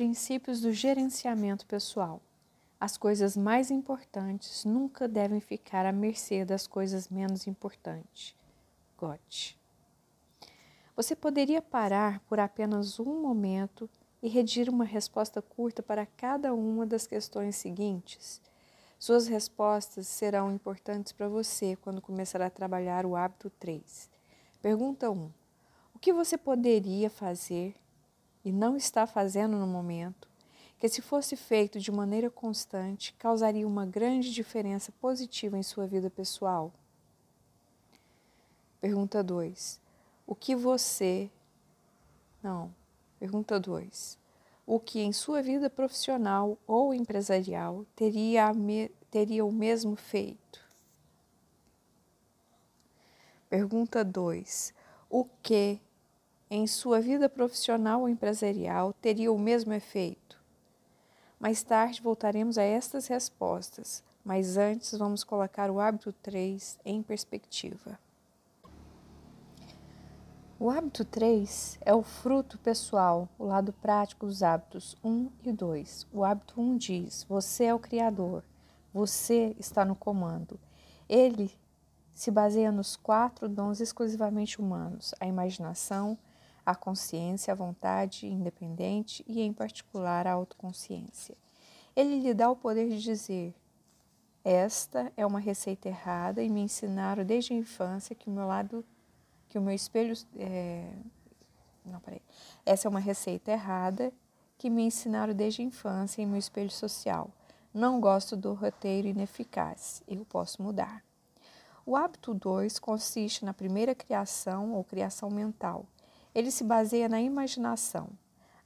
Princípios do gerenciamento pessoal. As coisas mais importantes nunca devem ficar à mercê das coisas menos importantes. Goethe. Você poderia parar por apenas um momento e redigir uma resposta curta para cada uma das questões seguintes? Suas respostas serão importantes para você quando começar a trabalhar o hábito 3. Pergunta 1. O que você poderia fazer e não está fazendo no momento, que se fosse feito de maneira constante, causaria uma grande diferença positiva em sua vida pessoal? Pergunta 2. O que você. Não. Pergunta 2. O que em sua vida profissional ou empresarial teria, me... teria o mesmo feito? Pergunta 2. O que em sua vida profissional ou empresarial teria o mesmo efeito? Mais tarde voltaremos a estas respostas, mas antes vamos colocar o hábito 3 em perspectiva. O hábito 3 é o fruto pessoal, o lado prático dos hábitos 1 e 2. O hábito 1 diz: Você é o Criador, você está no comando. Ele se baseia nos quatro dons exclusivamente humanos: a imaginação, a consciência, a vontade independente e, em particular, a autoconsciência. Ele lhe dá o poder de dizer: Esta é uma receita errada e me ensinaram desde a infância que o meu lado, que o meu espelho. É... Não, peraí. Essa é uma receita errada que me ensinaram desde a infância em meu espelho social. Não gosto do roteiro ineficaz. Eu posso mudar. O hábito 2 consiste na primeira criação ou criação mental ele se baseia na imaginação,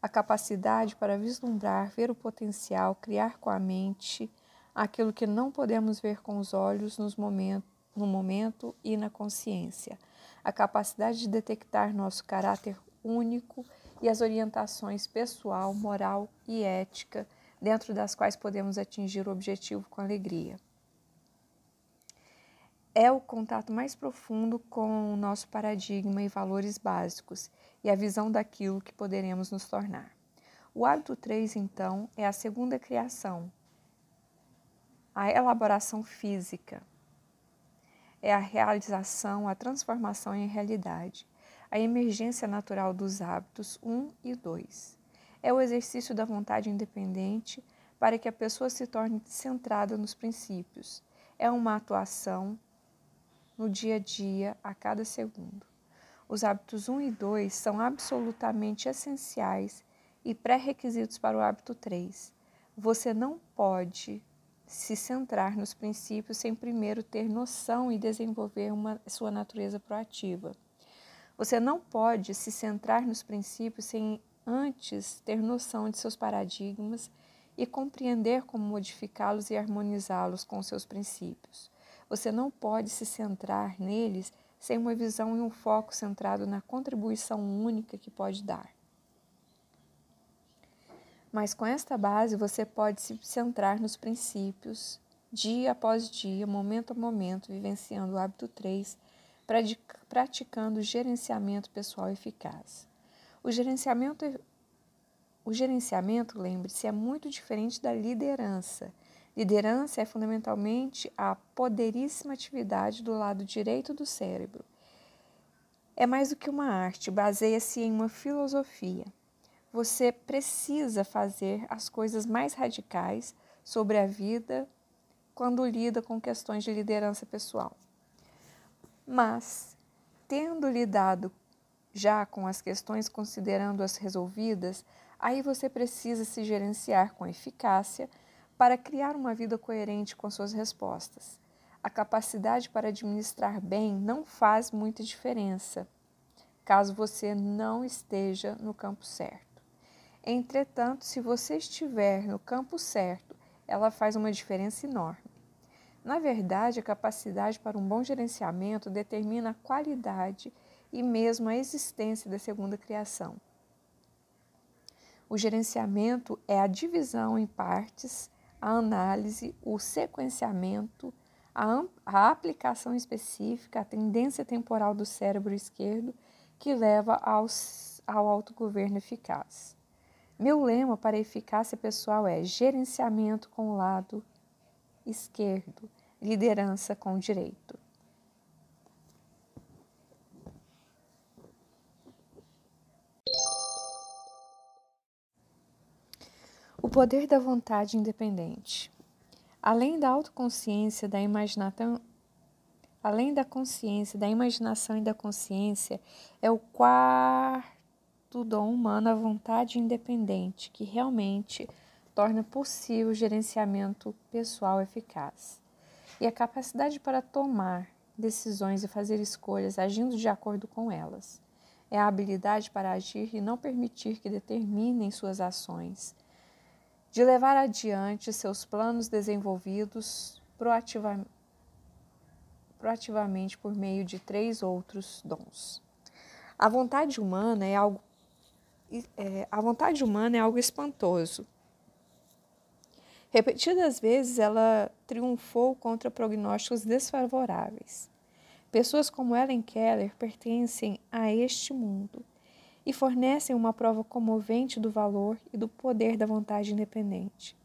a capacidade para vislumbrar, ver o potencial, criar com a mente aquilo que não podemos ver com os olhos nos momentos, no momento e na consciência, a capacidade de detectar nosso caráter único e as orientações pessoal, moral e ética dentro das quais podemos atingir o objetivo com alegria. É o contato mais profundo com o nosso paradigma e valores básicos e a visão daquilo que poderemos nos tornar. O hábito 3, então, é a segunda criação, a elaboração física. É a realização, a transformação em realidade, a emergência natural dos hábitos 1 e 2. É o exercício da vontade independente para que a pessoa se torne centrada nos princípios. É uma atuação no dia a dia, a cada segundo. Os hábitos 1 e 2 são absolutamente essenciais e pré-requisitos para o hábito 3. Você não pode se centrar nos princípios sem primeiro ter noção e desenvolver uma, sua natureza proativa. Você não pode se centrar nos princípios sem antes ter noção de seus paradigmas e compreender como modificá-los e harmonizá-los com seus princípios. Você não pode se centrar neles sem uma visão e um foco centrado na contribuição única que pode dar. Mas com esta base você pode se centrar nos princípios, dia após dia, momento a momento, vivenciando o hábito 3, praticando gerenciamento pessoal eficaz. O gerenciamento, o gerenciamento lembre-se, é muito diferente da liderança Liderança é fundamentalmente a poderíssima atividade do lado direito do cérebro. É mais do que uma arte, baseia-se em uma filosofia. Você precisa fazer as coisas mais radicais sobre a vida quando lida com questões de liderança pessoal. Mas, tendo lidado já com as questões considerando-as resolvidas, aí você precisa se gerenciar com eficácia para criar uma vida coerente com suas respostas. A capacidade para administrar bem não faz muita diferença, caso você não esteja no campo certo. Entretanto, se você estiver no campo certo, ela faz uma diferença enorme. Na verdade, a capacidade para um bom gerenciamento determina a qualidade e mesmo a existência da segunda criação. O gerenciamento é a divisão em partes a análise, o sequenciamento, a, a aplicação específica, a tendência temporal do cérebro esquerdo que leva aos, ao autogoverno eficaz. Meu lema para eficácia pessoal é gerenciamento com o lado esquerdo, liderança com o direito. O poder da vontade independente. Além da autoconsciência, da imaginação, além da consciência, da imaginação e da consciência, é o quarto dom humano a vontade independente, que realmente torna possível o gerenciamento pessoal eficaz. E a capacidade para tomar decisões e fazer escolhas agindo de acordo com elas. É a habilidade para agir e não permitir que determinem suas ações de levar adiante seus planos desenvolvidos proativa, proativamente por meio de três outros dons. A vontade humana é algo é, a vontade humana é algo espantoso. Repetidas vezes ela triunfou contra prognósticos desfavoráveis. Pessoas como Ellen Keller pertencem a este mundo e fornecem uma prova comovente do valor e do poder da vontade independente.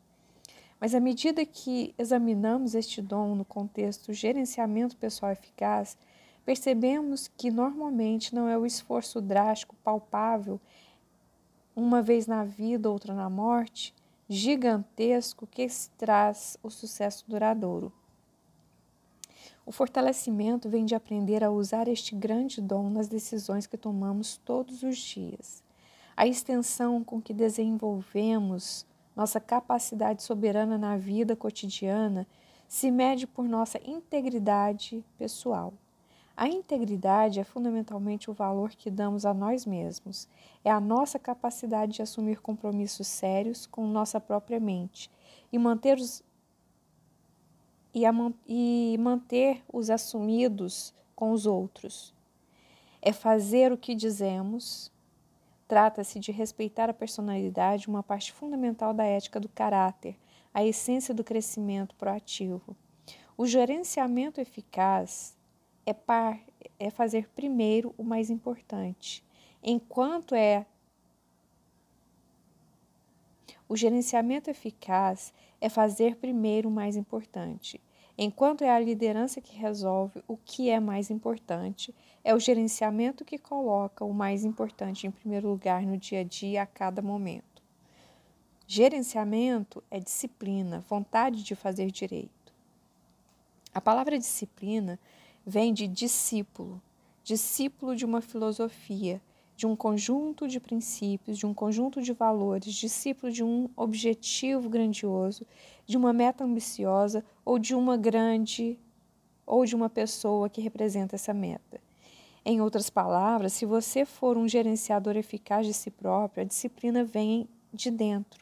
Mas à medida que examinamos este dom no contexto gerenciamento pessoal eficaz, percebemos que normalmente não é o esforço drástico, palpável, uma vez na vida, outra na morte, gigantesco que traz o sucesso duradouro. O fortalecimento vem de aprender a usar este grande dom nas decisões que tomamos todos os dias. A extensão com que desenvolvemos nossa capacidade soberana na vida cotidiana se mede por nossa integridade pessoal. A integridade é fundamentalmente o valor que damos a nós mesmos. É a nossa capacidade de assumir compromissos sérios com nossa própria mente e manter os e, a, e manter os assumidos com os outros. É fazer o que dizemos. Trata-se de respeitar a personalidade, uma parte fundamental da ética do caráter, a essência do crescimento proativo. O gerenciamento eficaz é, par, é fazer primeiro o mais importante, enquanto é o gerenciamento eficaz é fazer primeiro o mais importante. Enquanto é a liderança que resolve o que é mais importante, é o gerenciamento que coloca o mais importante em primeiro lugar no dia a dia, a cada momento. Gerenciamento é disciplina, vontade de fazer direito. A palavra disciplina vem de discípulo, discípulo de uma filosofia, de um conjunto de princípios, de um conjunto de valores, discípulo de um objetivo grandioso, de uma meta ambiciosa ou de uma grande ou de uma pessoa que representa essa meta. Em outras palavras, se você for um gerenciador eficaz de si próprio, a disciplina vem de dentro.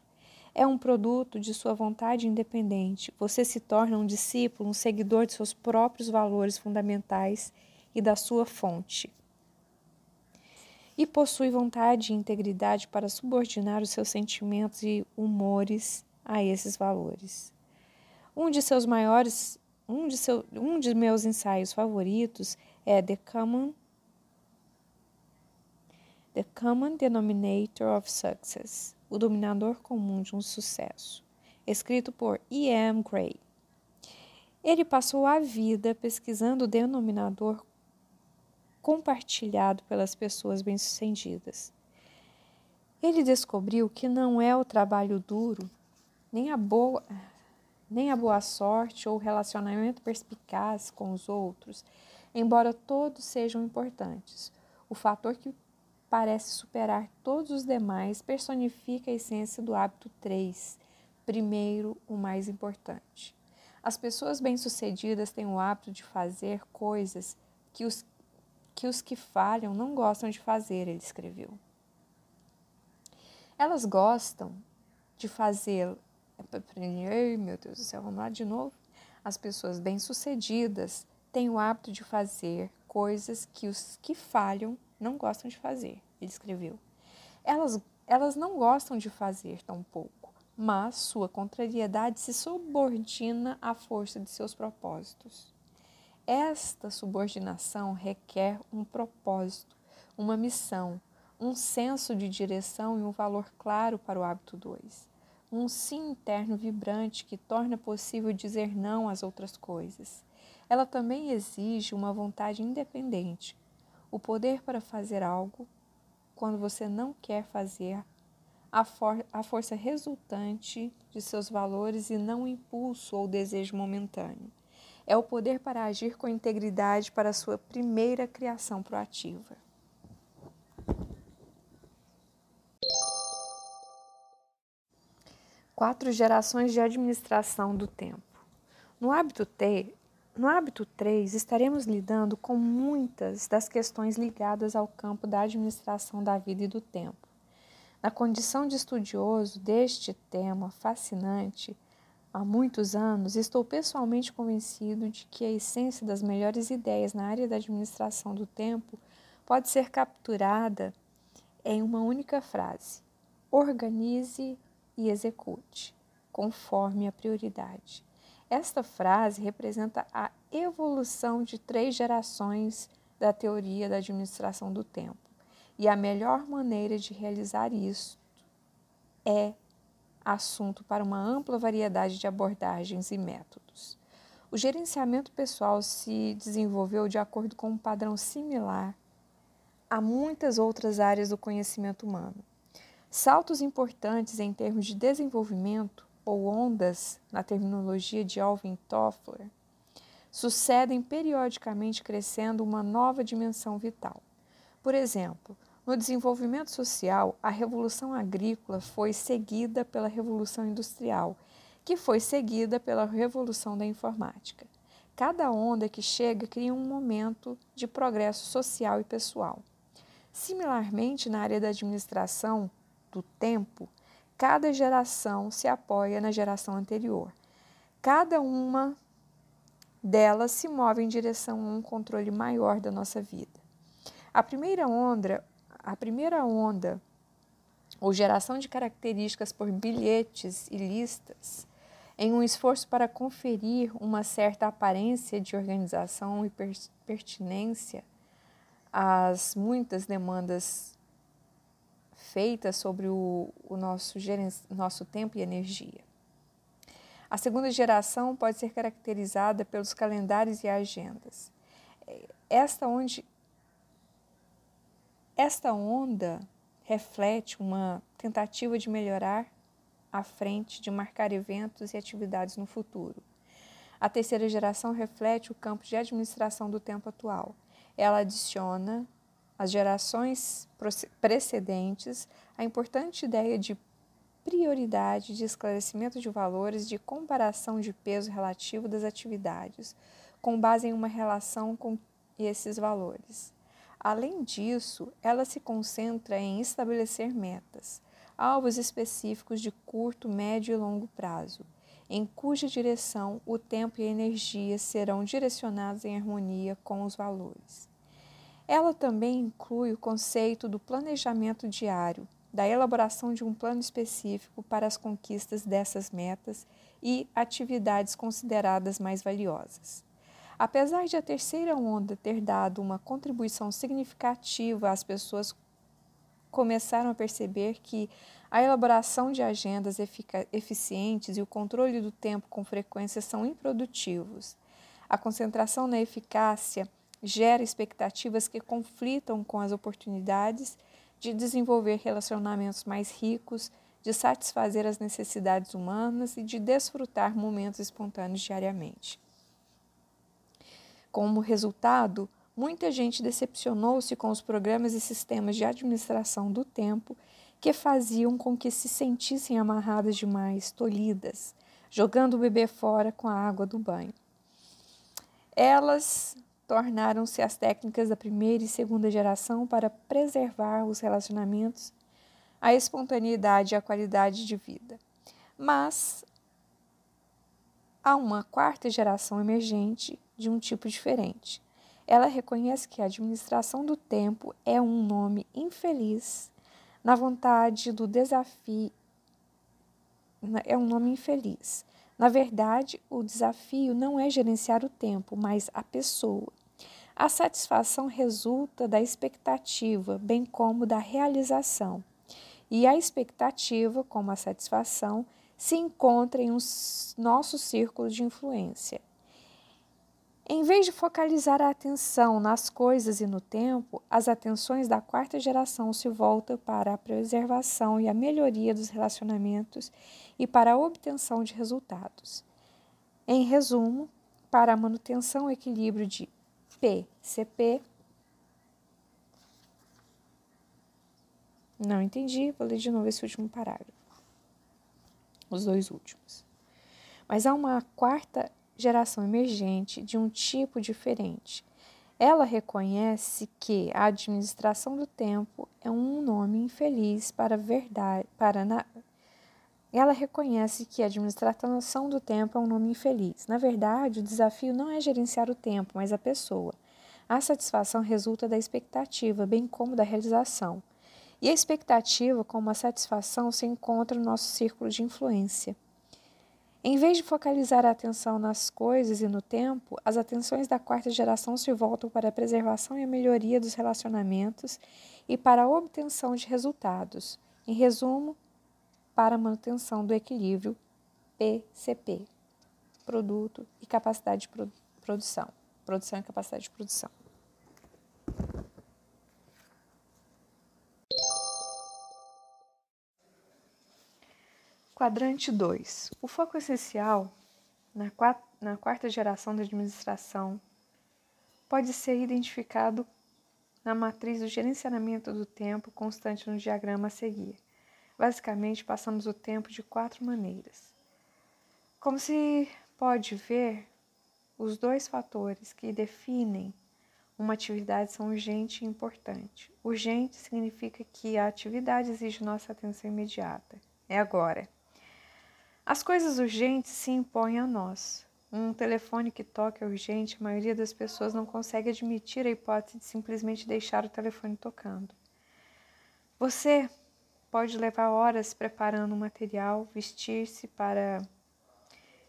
É um produto de sua vontade independente. Você se torna um discípulo, um seguidor de seus próprios valores fundamentais e da sua fonte e possui vontade e integridade para subordinar os seus sentimentos e humores a esses valores. Um de seus maiores, um de, seu, um de meus ensaios favoritos é The Common The Common Denominator of Success, o dominador comum de um sucesso, escrito por E. M. Gray. Ele passou a vida pesquisando o denominador compartilhado pelas pessoas bem-sucedidas. Ele descobriu que não é o trabalho duro, nem a boa, nem a boa sorte ou o relacionamento perspicaz com os outros, embora todos sejam importantes. O fator que parece superar todos os demais personifica a essência do hábito 3, primeiro, o mais importante. As pessoas bem-sucedidas têm o hábito de fazer coisas que os que os que falham não gostam de fazer, ele escreveu. Elas gostam de fazer. Ai, meu Deus do céu, vamos lá de novo. As pessoas bem-sucedidas têm o hábito de fazer coisas que os que falham não gostam de fazer, ele escreveu. Elas, elas não gostam de fazer tão pouco, mas sua contrariedade se subordina à força de seus propósitos. Esta subordinação requer um propósito, uma missão, um senso de direção e um valor claro para o hábito 2. Um sim interno vibrante que torna possível dizer não às outras coisas. Ela também exige uma vontade independente, o poder para fazer algo quando você não quer fazer, a, for a força resultante de seus valores e não o impulso ou desejo momentâneo. É o poder para agir com integridade para sua primeira criação proativa. Quatro gerações de administração do tempo. No hábito T, no hábito 3, estaremos lidando com muitas das questões ligadas ao campo da administração da vida e do tempo. Na condição de estudioso deste tema fascinante, há muitos anos, estou pessoalmente convencido de que a essência das melhores ideias na área da administração do tempo pode ser capturada em uma única frase: organize e execute, conforme a prioridade. Esta frase representa a evolução de três gerações da teoria da administração do tempo. E a melhor maneira de realizar isso é assunto para uma ampla variedade de abordagens e métodos. O gerenciamento pessoal se desenvolveu de acordo com um padrão similar a muitas outras áreas do conhecimento humano. Saltos importantes em termos de desenvolvimento, ou ondas, na terminologia de Alvin Toffler, sucedem periodicamente crescendo uma nova dimensão vital. Por exemplo, no desenvolvimento social, a revolução agrícola foi seguida pela revolução industrial, que foi seguida pela revolução da informática. Cada onda que chega cria um momento de progresso social e pessoal. Similarmente, na área da administração, do tempo, cada geração se apoia na geração anterior. Cada uma delas se move em direção a um controle maior da nossa vida. A primeira onda, a primeira onda ou geração de características por bilhetes e listas, em um esforço para conferir uma certa aparência de organização e pertinência às muitas demandas feitas sobre o, o nosso, nosso tempo e energia. A segunda geração pode ser caracterizada pelos calendários e agendas. Esta, onde, esta onda reflete uma tentativa de melhorar à frente, de marcar eventos e atividades no futuro. A terceira geração reflete o campo de administração do tempo atual. Ela adiciona às gerações precedentes a importante ideia de prioridade, de esclarecimento de valores, de comparação de peso relativo das atividades, com base em uma relação com esses valores. Além disso, ela se concentra em estabelecer metas, alvos específicos de curto, médio e longo prazo, em cuja direção o tempo e a energia serão direcionados em harmonia com os valores. Ela também inclui o conceito do planejamento diário, da elaboração de um plano específico para as conquistas dessas metas e atividades consideradas mais valiosas. Apesar de a terceira onda ter dado uma contribuição significativa, as pessoas começaram a perceber que a elaboração de agendas eficientes e o controle do tempo com frequência são improdutivos. A concentração na eficácia gera expectativas que conflitam com as oportunidades de desenvolver relacionamentos mais ricos, de satisfazer as necessidades humanas e de desfrutar momentos espontâneos diariamente. Como resultado, muita gente decepcionou-se com os programas e sistemas de administração do tempo que faziam com que se sentissem amarradas demais, tolhidas, jogando o bebê fora com a água do banho. Elas tornaram-se as técnicas da primeira e segunda geração para preservar os relacionamentos, a espontaneidade e a qualidade de vida. Mas há uma quarta geração emergente de um tipo diferente. Ela reconhece que a administração do tempo é um nome infeliz na vontade do desafio. É um nome infeliz. Na verdade, o desafio não é gerenciar o tempo, mas a pessoa. A satisfação resulta da expectativa, bem como da realização. E a expectativa, como a satisfação, se encontra em um nosso círculo de influência. Em vez de focalizar a atenção nas coisas e no tempo, as atenções da quarta geração se voltam para a preservação e a melhoria dos relacionamentos e para a obtenção de resultados. Em resumo, para a manutenção e equilíbrio de PCP. Não entendi, vou ler de novo esse último parágrafo. Os dois últimos. Mas há uma quarta geração emergente de um tipo diferente. Ela reconhece que a administração do tempo é um nome infeliz para verdade, para na, ela reconhece que a administração do tempo é um nome infeliz. Na verdade, o desafio não é gerenciar o tempo, mas a pessoa. A satisfação resulta da expectativa, bem como da realização. E a expectativa, como a satisfação, se encontra no nosso círculo de influência. Em vez de focalizar a atenção nas coisas e no tempo, as atenções da quarta geração se voltam para a preservação e a melhoria dos relacionamentos e para a obtenção de resultados. Em resumo, para a manutenção do equilíbrio PCP, produto e capacidade de produ produção, produção e capacidade de produção. Quadrante 2. O foco essencial na, quat na quarta geração da administração pode ser identificado na matriz do gerenciamento do tempo constante no diagrama a seguir. Basicamente, passamos o tempo de quatro maneiras. Como se pode ver, os dois fatores que definem uma atividade são urgente e importante. Urgente significa que a atividade exige nossa atenção imediata. É agora. As coisas urgentes se impõem a nós. Um telefone que toca é urgente, a maioria das pessoas não consegue admitir a hipótese de simplesmente deixar o telefone tocando. Você pode levar horas preparando o material, vestir-se para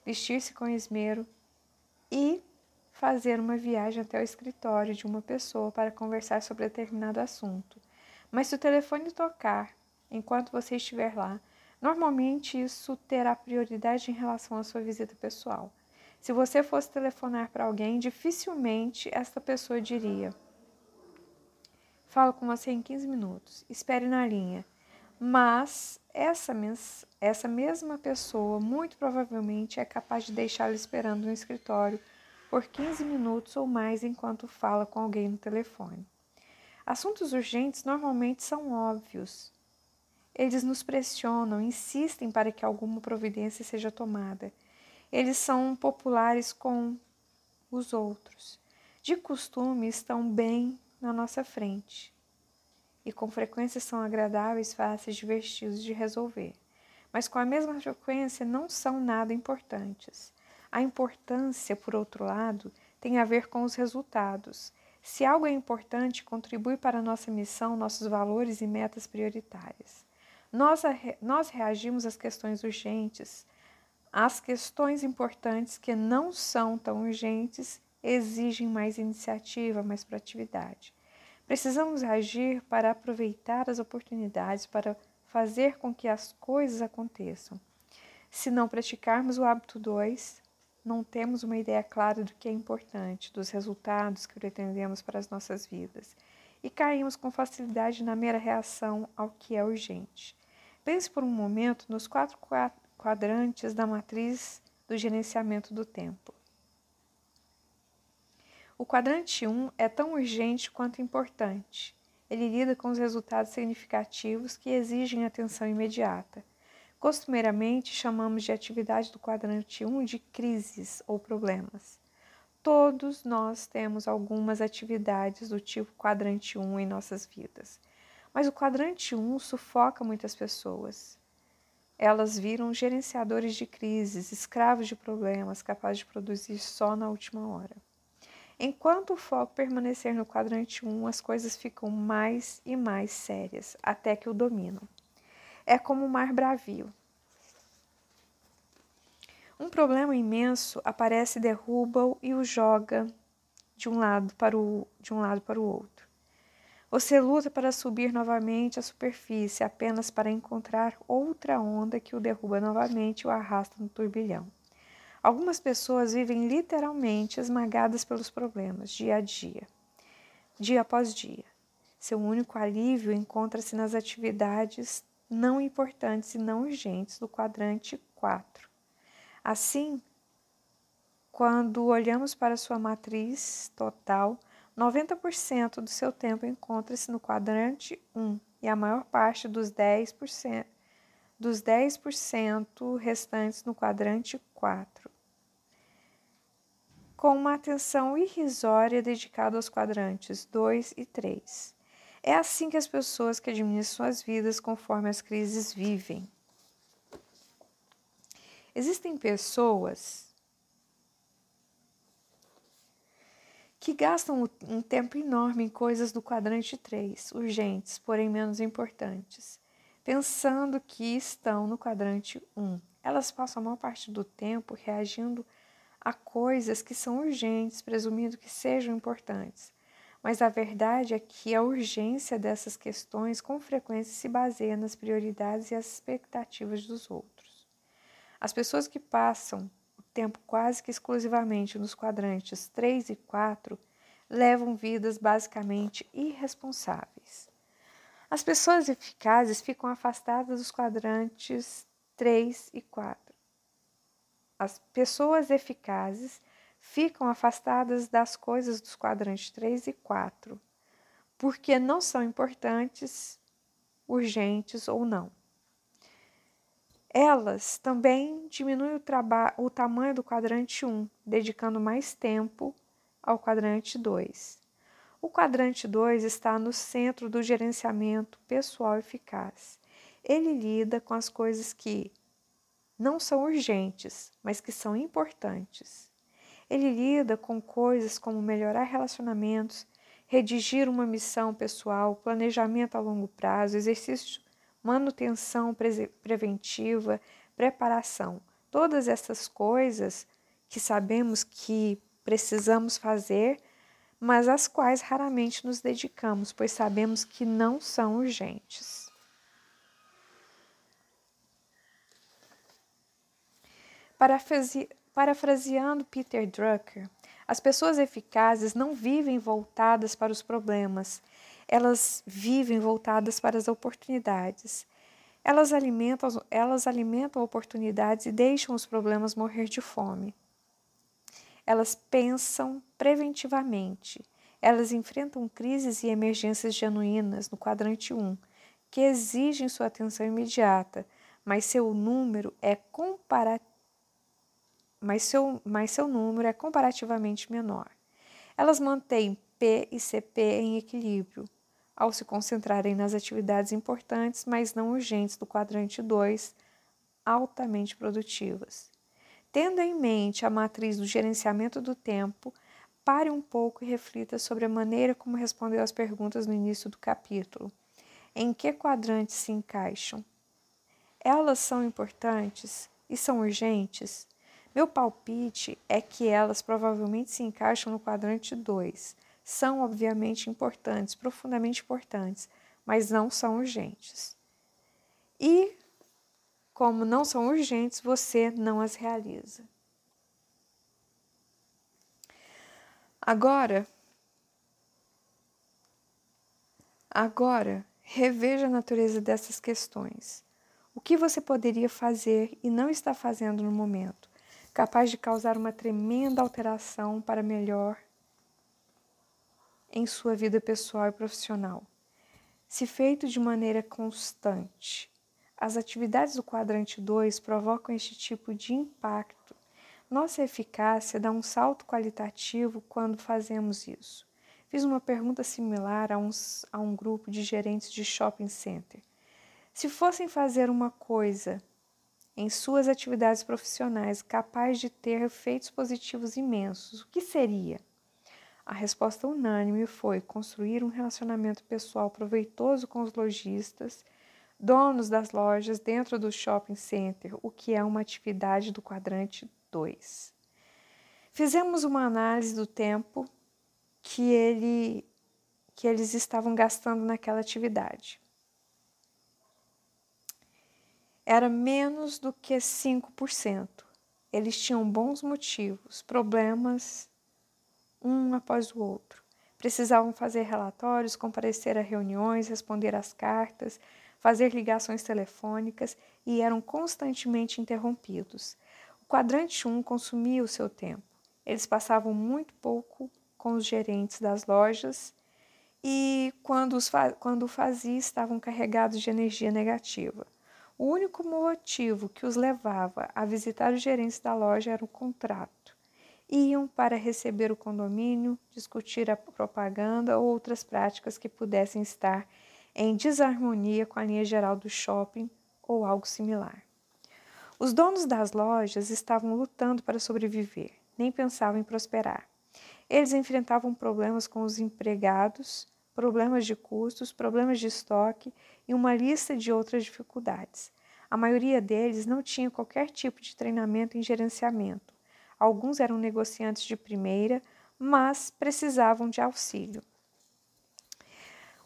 vestir-se com esmero e fazer uma viagem até o escritório de uma pessoa para conversar sobre determinado assunto. Mas se o telefone tocar enquanto você estiver lá, Normalmente, isso terá prioridade em relação à sua visita pessoal. Se você fosse telefonar para alguém, dificilmente esta pessoa diria: Falo com você em 15 minutos, espere na linha. Mas essa, essa mesma pessoa, muito provavelmente, é capaz de deixá-lo esperando no escritório por 15 minutos ou mais enquanto fala com alguém no telefone. Assuntos urgentes normalmente são óbvios eles nos pressionam, insistem para que alguma providência seja tomada. Eles são populares com os outros. De costume, estão bem na nossa frente e com frequência são agradáveis, fáceis, divertidos de resolver. Mas com a mesma frequência não são nada importantes. A importância, por outro lado, tem a ver com os resultados. Se algo é importante, contribui para a nossa missão, nossos valores e metas prioritárias. Nós, nós reagimos às questões urgentes, às questões importantes que não são tão urgentes exigem mais iniciativa, mais proatividade. Precisamos agir para aproveitar as oportunidades, para fazer com que as coisas aconteçam. Se não praticarmos o hábito 2, não temos uma ideia clara do que é importante, dos resultados que pretendemos para as nossas vidas, e caímos com facilidade na mera reação ao que é urgente. Pense por um momento nos quatro quadrantes da matriz do gerenciamento do tempo. O quadrante 1 é tão urgente quanto importante. Ele lida com os resultados significativos que exigem atenção imediata. Costumeiramente, chamamos de atividade do quadrante 1 de crises ou problemas. Todos nós temos algumas atividades do tipo quadrante 1 em nossas vidas. Mas o quadrante 1 sufoca muitas pessoas. Elas viram gerenciadores de crises, escravos de problemas, capazes de produzir só na última hora. Enquanto o foco permanecer no quadrante 1, as coisas ficam mais e mais sérias, até que o dominam. É como o mar bravio. Um problema imenso aparece, derruba-o e o joga de um lado para o, de um lado para o outro. Você luta para subir novamente à superfície apenas para encontrar outra onda que o derruba novamente e o arrasta no turbilhão. Algumas pessoas vivem literalmente esmagadas pelos problemas, dia a dia, dia após dia. Seu único alívio encontra-se nas atividades não importantes e não urgentes do quadrante 4. Assim, quando olhamos para sua matriz total, 90% do seu tempo encontra-se no quadrante 1 e a maior parte dos 10%, dos 10% restantes no quadrante 4 com uma atenção irrisória dedicada aos quadrantes 2 e 3. É assim que as pessoas que administram suas vidas conforme as crises vivem. Existem pessoas que gastam um tempo enorme em coisas do quadrante 3, urgentes, porém menos importantes, pensando que estão no quadrante 1. Elas passam a maior parte do tempo reagindo a coisas que são urgentes, presumindo que sejam importantes. Mas a verdade é que a urgência dessas questões com frequência se baseia nas prioridades e as expectativas dos outros. As pessoas que passam tempo quase que exclusivamente nos quadrantes 3 e 4 levam vidas basicamente irresponsáveis. As pessoas eficazes ficam afastadas dos quadrantes 3 e 4 as pessoas eficazes ficam afastadas das coisas dos quadrantes 3 e 4, porque não são importantes, urgentes ou não. Elas também diminuem o, o tamanho do quadrante 1, dedicando mais tempo ao quadrante 2. O quadrante 2 está no centro do gerenciamento pessoal eficaz. Ele lida com as coisas que não são urgentes, mas que são importantes. Ele lida com coisas como melhorar relacionamentos, redigir uma missão pessoal, planejamento a longo prazo, exercício, manutenção preventiva, preparação. Todas essas coisas que sabemos que precisamos fazer, mas às quais raramente nos dedicamos, pois sabemos que não são urgentes. Parafraseando Peter Drucker, as pessoas eficazes não vivem voltadas para os problemas, elas vivem voltadas para as oportunidades. Elas alimentam, elas alimentam oportunidades e deixam os problemas morrer de fome. Elas pensam preventivamente. Elas enfrentam crises e emergências genuínas no quadrante 1, que exigem sua atenção imediata, mas seu número é comparativo mas seu, mas seu número é comparativamente menor. Elas mantêm P e CP em equilíbrio, ao se concentrarem nas atividades importantes, mas não urgentes do quadrante 2, altamente produtivas. Tendo em mente a matriz do gerenciamento do tempo, pare um pouco e reflita sobre a maneira como respondeu às perguntas no início do capítulo. Em que quadrantes se encaixam? Elas são importantes e são urgentes? Meu palpite é que elas provavelmente se encaixam no quadrante 2. São, obviamente, importantes, profundamente importantes, mas não são urgentes. E, como não são urgentes, você não as realiza. Agora, agora, reveja a natureza dessas questões. O que você poderia fazer e não está fazendo no momento? capaz de causar uma tremenda alteração para melhor em sua vida pessoal e profissional. Se feito de maneira constante, as atividades do quadrante 2 provocam este tipo de impacto. Nossa eficácia dá um salto qualitativo quando fazemos isso. Fiz uma pergunta similar a, uns, a um grupo de gerentes de shopping center. Se fossem fazer uma coisa em suas atividades profissionais capaz de ter efeitos positivos imensos, o que seria? A resposta unânime foi construir um relacionamento pessoal proveitoso com os lojistas, donos das lojas dentro do shopping center, o que é uma atividade do quadrante 2. Fizemos uma análise do tempo que, ele, que eles estavam gastando naquela atividade. Era menos do que 5%. Eles tinham bons motivos, problemas um após o outro. Precisavam fazer relatórios, comparecer a reuniões, responder às cartas, fazer ligações telefônicas e eram constantemente interrompidos. O quadrante 1 consumia o seu tempo. Eles passavam muito pouco com os gerentes das lojas e, quando, os quando o fazia, estavam carregados de energia negativa. O único motivo que os levava a visitar os gerentes da loja era o contrato iam para receber o condomínio, discutir a propaganda ou outras práticas que pudessem estar em desarmonia com a linha geral do shopping ou algo similar. Os donos das lojas estavam lutando para sobreviver, nem pensavam em prosperar. Eles enfrentavam problemas com os empregados, problemas de custos, problemas de estoque e uma lista de outras dificuldades. A maioria deles não tinha qualquer tipo de treinamento em gerenciamento Alguns eram negociantes de primeira, mas precisavam de auxílio.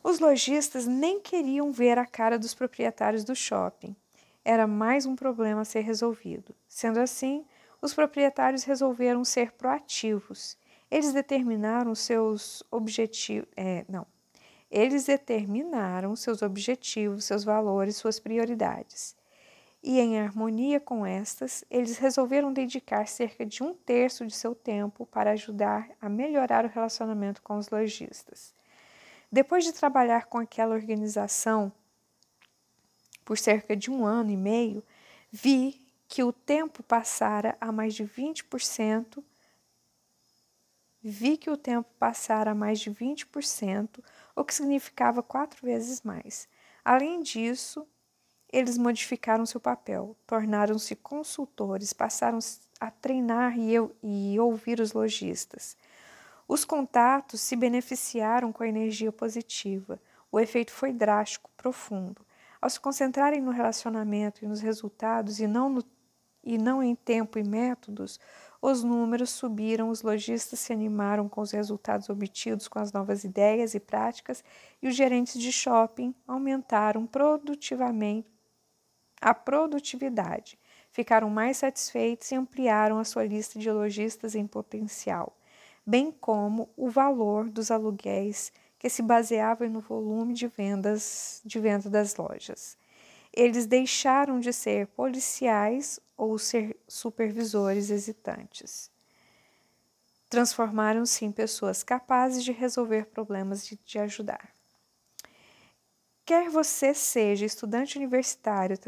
Os lojistas nem queriam ver a cara dos proprietários do shopping. Era mais um problema a ser resolvido. Sendo assim, os proprietários resolveram ser proativos. Eles determinaram seus objetivos. É, não. Eles determinaram seus objetivos, seus valores, suas prioridades e, em harmonia com estas, eles resolveram dedicar cerca de um terço de seu tempo para ajudar a melhorar o relacionamento com os lojistas. Depois de trabalhar com aquela organização por cerca de um ano e meio, vi que o tempo passara a mais de 20%. Vi que o tempo passara a mais de 20%, o que significava quatro vezes mais. Além disso, eles modificaram seu papel, tornaram-se consultores, passaram a treinar e, eu, e ouvir os lojistas. Os contatos se beneficiaram com a energia positiva. O efeito foi drástico, profundo. Ao se concentrarem no relacionamento e nos resultados e não, no, e não em tempo e métodos, os números subiram, os lojistas se animaram com os resultados obtidos com as novas ideias e práticas, e os gerentes de shopping aumentaram produtivamente, a produtividade. Ficaram mais satisfeitos e ampliaram a sua lista de lojistas em potencial, bem como o valor dos aluguéis que se baseava no volume de vendas de venda das lojas. Eles deixaram de ser policiais ou ser supervisores hesitantes. Transformaram-se em pessoas capazes de resolver problemas e de ajudar. Quer você seja estudante universitário,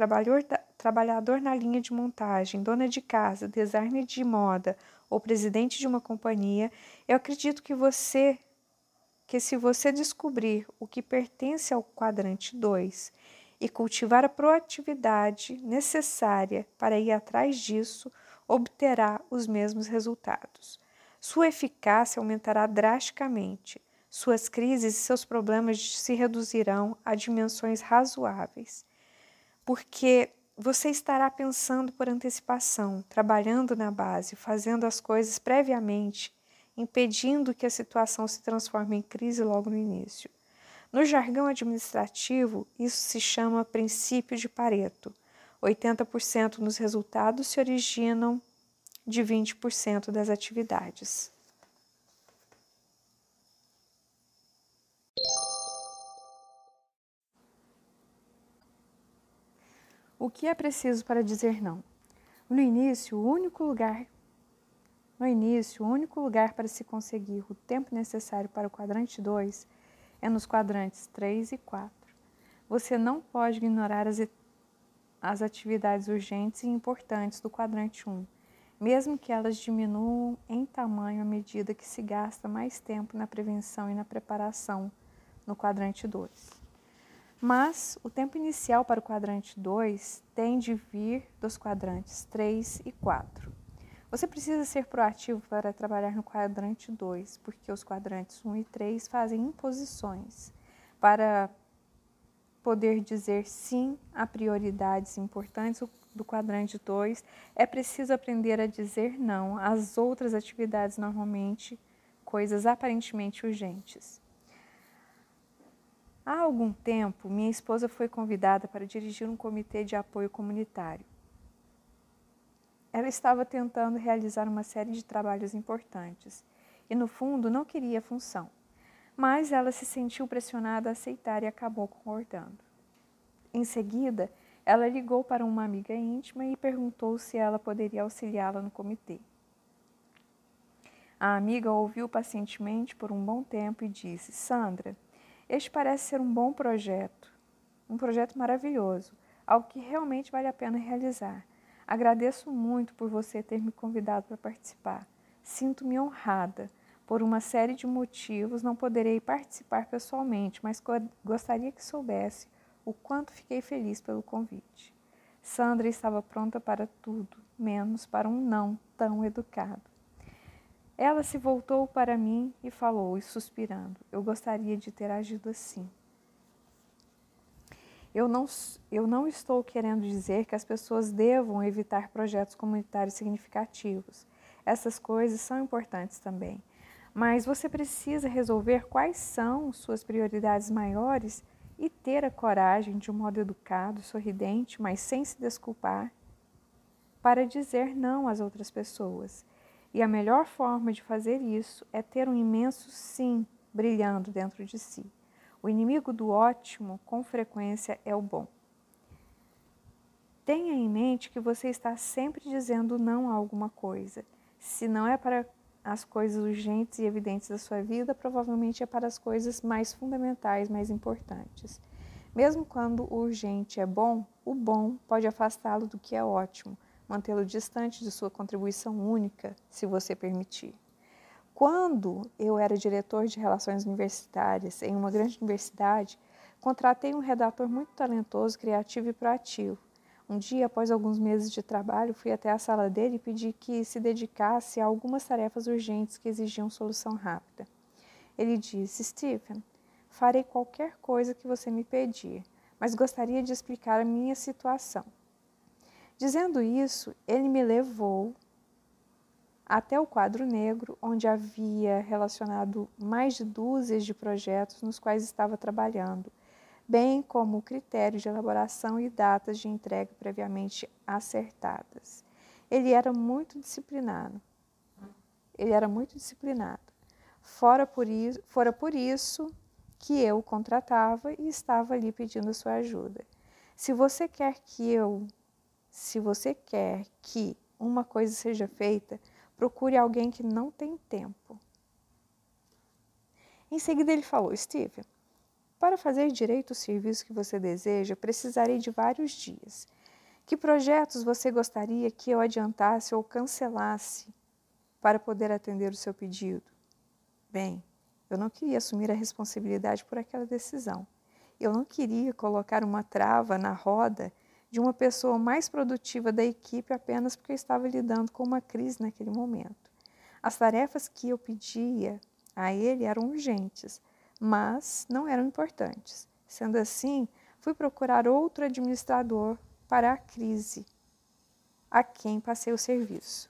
trabalhador na linha de montagem, dona de casa, designer de moda ou presidente de uma companhia, eu acredito que você que se você descobrir o que pertence ao quadrante 2 e cultivar a proatividade necessária para ir atrás disso, obterá os mesmos resultados. Sua eficácia aumentará drasticamente suas crises e seus problemas se reduzirão a dimensões razoáveis, porque você estará pensando por antecipação, trabalhando na base, fazendo as coisas previamente, impedindo que a situação se transforme em crise logo no início. No jargão administrativo, isso se chama princípio de Pareto. 80% dos resultados se originam de 20% das atividades. O que é preciso para dizer não? No início, o único lugar no início, o único lugar para se conseguir o tempo necessário para o quadrante 2 é nos quadrantes 3 e 4. Você não pode ignorar as, as atividades urgentes e importantes do quadrante 1, mesmo que elas diminuam em tamanho à medida que se gasta mais tempo na prevenção e na preparação no quadrante 2. Mas o tempo inicial para o quadrante 2 tem de vir dos quadrantes 3 e 4. Você precisa ser proativo para trabalhar no quadrante 2, porque os quadrantes 1 e 3 fazem imposições para poder dizer sim a prioridades importantes do quadrante 2, é preciso aprender a dizer não às outras atividades normalmente coisas aparentemente urgentes. Há algum tempo, minha esposa foi convidada para dirigir um comitê de apoio comunitário. Ela estava tentando realizar uma série de trabalhos importantes e, no fundo, não queria a função, mas ela se sentiu pressionada a aceitar e acabou concordando. Em seguida, ela ligou para uma amiga íntima e perguntou se ela poderia auxiliá-la no comitê. A amiga ouviu pacientemente por um bom tempo e disse: Sandra, este parece ser um bom projeto, um projeto maravilhoso, algo que realmente vale a pena realizar. Agradeço muito por você ter me convidado para participar. Sinto-me honrada. Por uma série de motivos, não poderei participar pessoalmente, mas gostaria que soubesse o quanto fiquei feliz pelo convite. Sandra estava pronta para tudo, menos para um não tão educado. Ela se voltou para mim e falou, suspirando: Eu gostaria de ter agido assim. Eu não, eu não estou querendo dizer que as pessoas devam evitar projetos comunitários significativos. Essas coisas são importantes também. Mas você precisa resolver quais são suas prioridades maiores e ter a coragem, de um modo educado, sorridente, mas sem se desculpar, para dizer não às outras pessoas e a melhor forma de fazer isso é ter um imenso sim brilhando dentro de si. O inimigo do ótimo, com frequência, é o bom. Tenha em mente que você está sempre dizendo não a alguma coisa. Se não é para as coisas urgentes e evidentes da sua vida, provavelmente é para as coisas mais fundamentais, mais importantes. Mesmo quando o urgente é bom, o bom pode afastá-lo do que é ótimo, mantê-lo distante de sua contribuição única, se você permitir. Quando eu era diretor de relações universitárias em uma grande universidade, contratei um redator muito talentoso, criativo e proativo. Um dia, após alguns meses de trabalho, fui até a sala dele e pedi que se dedicasse a algumas tarefas urgentes que exigiam solução rápida. Ele disse: Stephen, farei qualquer coisa que você me pedir, mas gostaria de explicar a minha situação. Dizendo isso, ele me levou até o quadro negro, onde havia relacionado mais de dúzias de projetos nos quais estava trabalhando, bem como o critério de elaboração e datas de entrega previamente acertadas. Ele era muito disciplinado. Ele era muito disciplinado. Fora por isso, fora por isso que eu o contratava e estava ali pedindo sua ajuda. Se você quer que eu se você quer que uma coisa seja feita, procure alguém que não tem tempo. Em seguida, ele falou: Steve, para fazer direito o serviço que você deseja, precisarei de vários dias. Que projetos você gostaria que eu adiantasse ou cancelasse para poder atender o seu pedido? Bem, eu não queria assumir a responsabilidade por aquela decisão. Eu não queria colocar uma trava na roda de uma pessoa mais produtiva da equipe apenas porque eu estava lidando com uma crise naquele momento. As tarefas que eu pedia a ele eram urgentes, mas não eram importantes. Sendo assim, fui procurar outro administrador para a crise, a quem passei o serviço.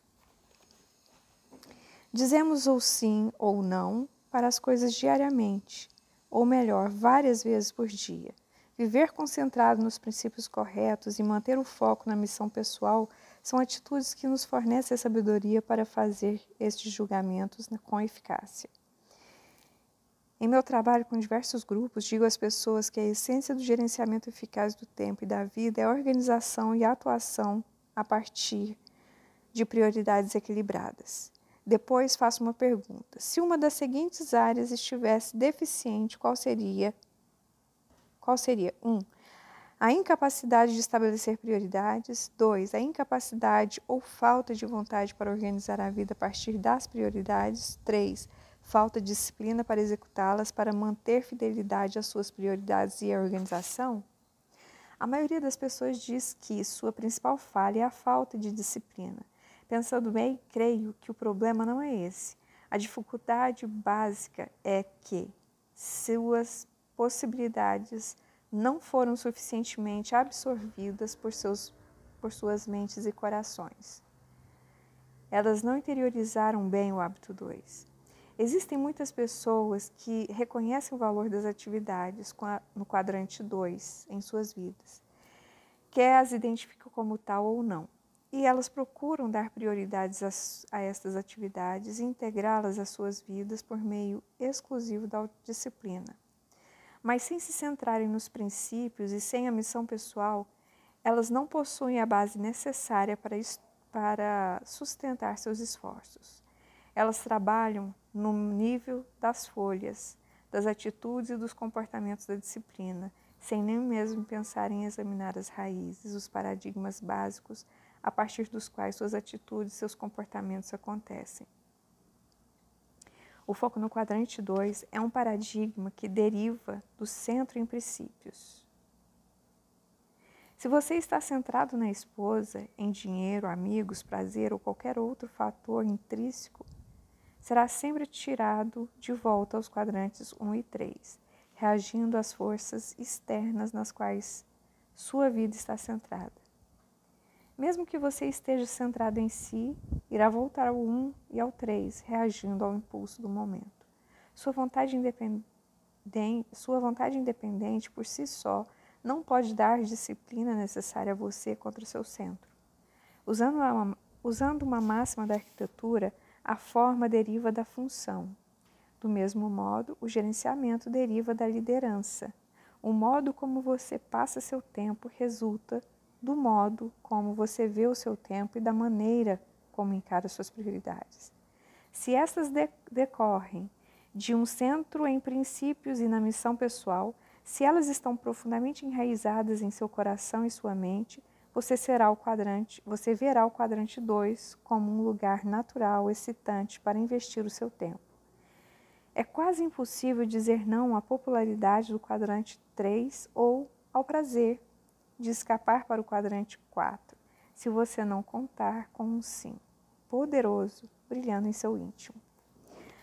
Dizemos ou sim ou não para as coisas diariamente, ou melhor, várias vezes por dia. Viver concentrado nos princípios corretos e manter o foco na missão pessoal são atitudes que nos fornecem a sabedoria para fazer estes julgamentos com eficácia. Em meu trabalho com diversos grupos, digo às pessoas que a essência do gerenciamento eficaz do tempo e da vida é a organização e a atuação a partir de prioridades equilibradas. Depois faço uma pergunta: se uma das seguintes áreas estivesse deficiente, qual seria qual seria? 1. Um, a incapacidade de estabelecer prioridades. 2. A incapacidade ou falta de vontade para organizar a vida a partir das prioridades. 3. Falta de disciplina para executá-las, para manter fidelidade às suas prioridades e à organização. A maioria das pessoas diz que sua principal falha é a falta de disciplina. Pensando bem, creio que o problema não é esse. A dificuldade básica é que suas possibilidades não foram suficientemente absorvidas por, seus, por suas mentes e corações. Elas não interiorizaram bem o hábito 2. Existem muitas pessoas que reconhecem o valor das atividades no quadrante 2 em suas vidas, quer as identificam como tal ou não, e elas procuram dar prioridades a, a estas atividades e integrá-las às suas vidas por meio exclusivo da disciplina. Mas sem se centrarem nos princípios e sem a missão pessoal, elas não possuem a base necessária para, para sustentar seus esforços. Elas trabalham no nível das folhas, das atitudes e dos comportamentos da disciplina, sem nem mesmo pensar em examinar as raízes, os paradigmas básicos a partir dos quais suas atitudes e seus comportamentos acontecem. O foco no quadrante 2 é um paradigma que deriva do centro em princípios. Se você está centrado na esposa, em dinheiro, amigos, prazer ou qualquer outro fator intrínseco, será sempre tirado de volta aos quadrantes 1 e 3, reagindo às forças externas nas quais sua vida está centrada. Mesmo que você esteja centrado em si, irá voltar ao 1 e ao 3, reagindo ao impulso do momento. Sua vontade independente, sua vontade independente por si só não pode dar disciplina necessária a você contra o seu centro. Usando uma, usando uma máxima da arquitetura, a forma deriva da função. Do mesmo modo, o gerenciamento deriva da liderança. O modo como você passa seu tempo resulta do modo como você vê o seu tempo e da maneira como encara suas prioridades. Se estas de decorrem de um centro em princípios e na missão pessoal, se elas estão profundamente enraizadas em seu coração e sua mente, você será o quadrante, você verá o quadrante 2 como um lugar natural, excitante para investir o seu tempo. É quase impossível dizer não à popularidade do quadrante 3 ou ao prazer de escapar para o quadrante 4, se você não contar com um sim poderoso brilhando em seu íntimo.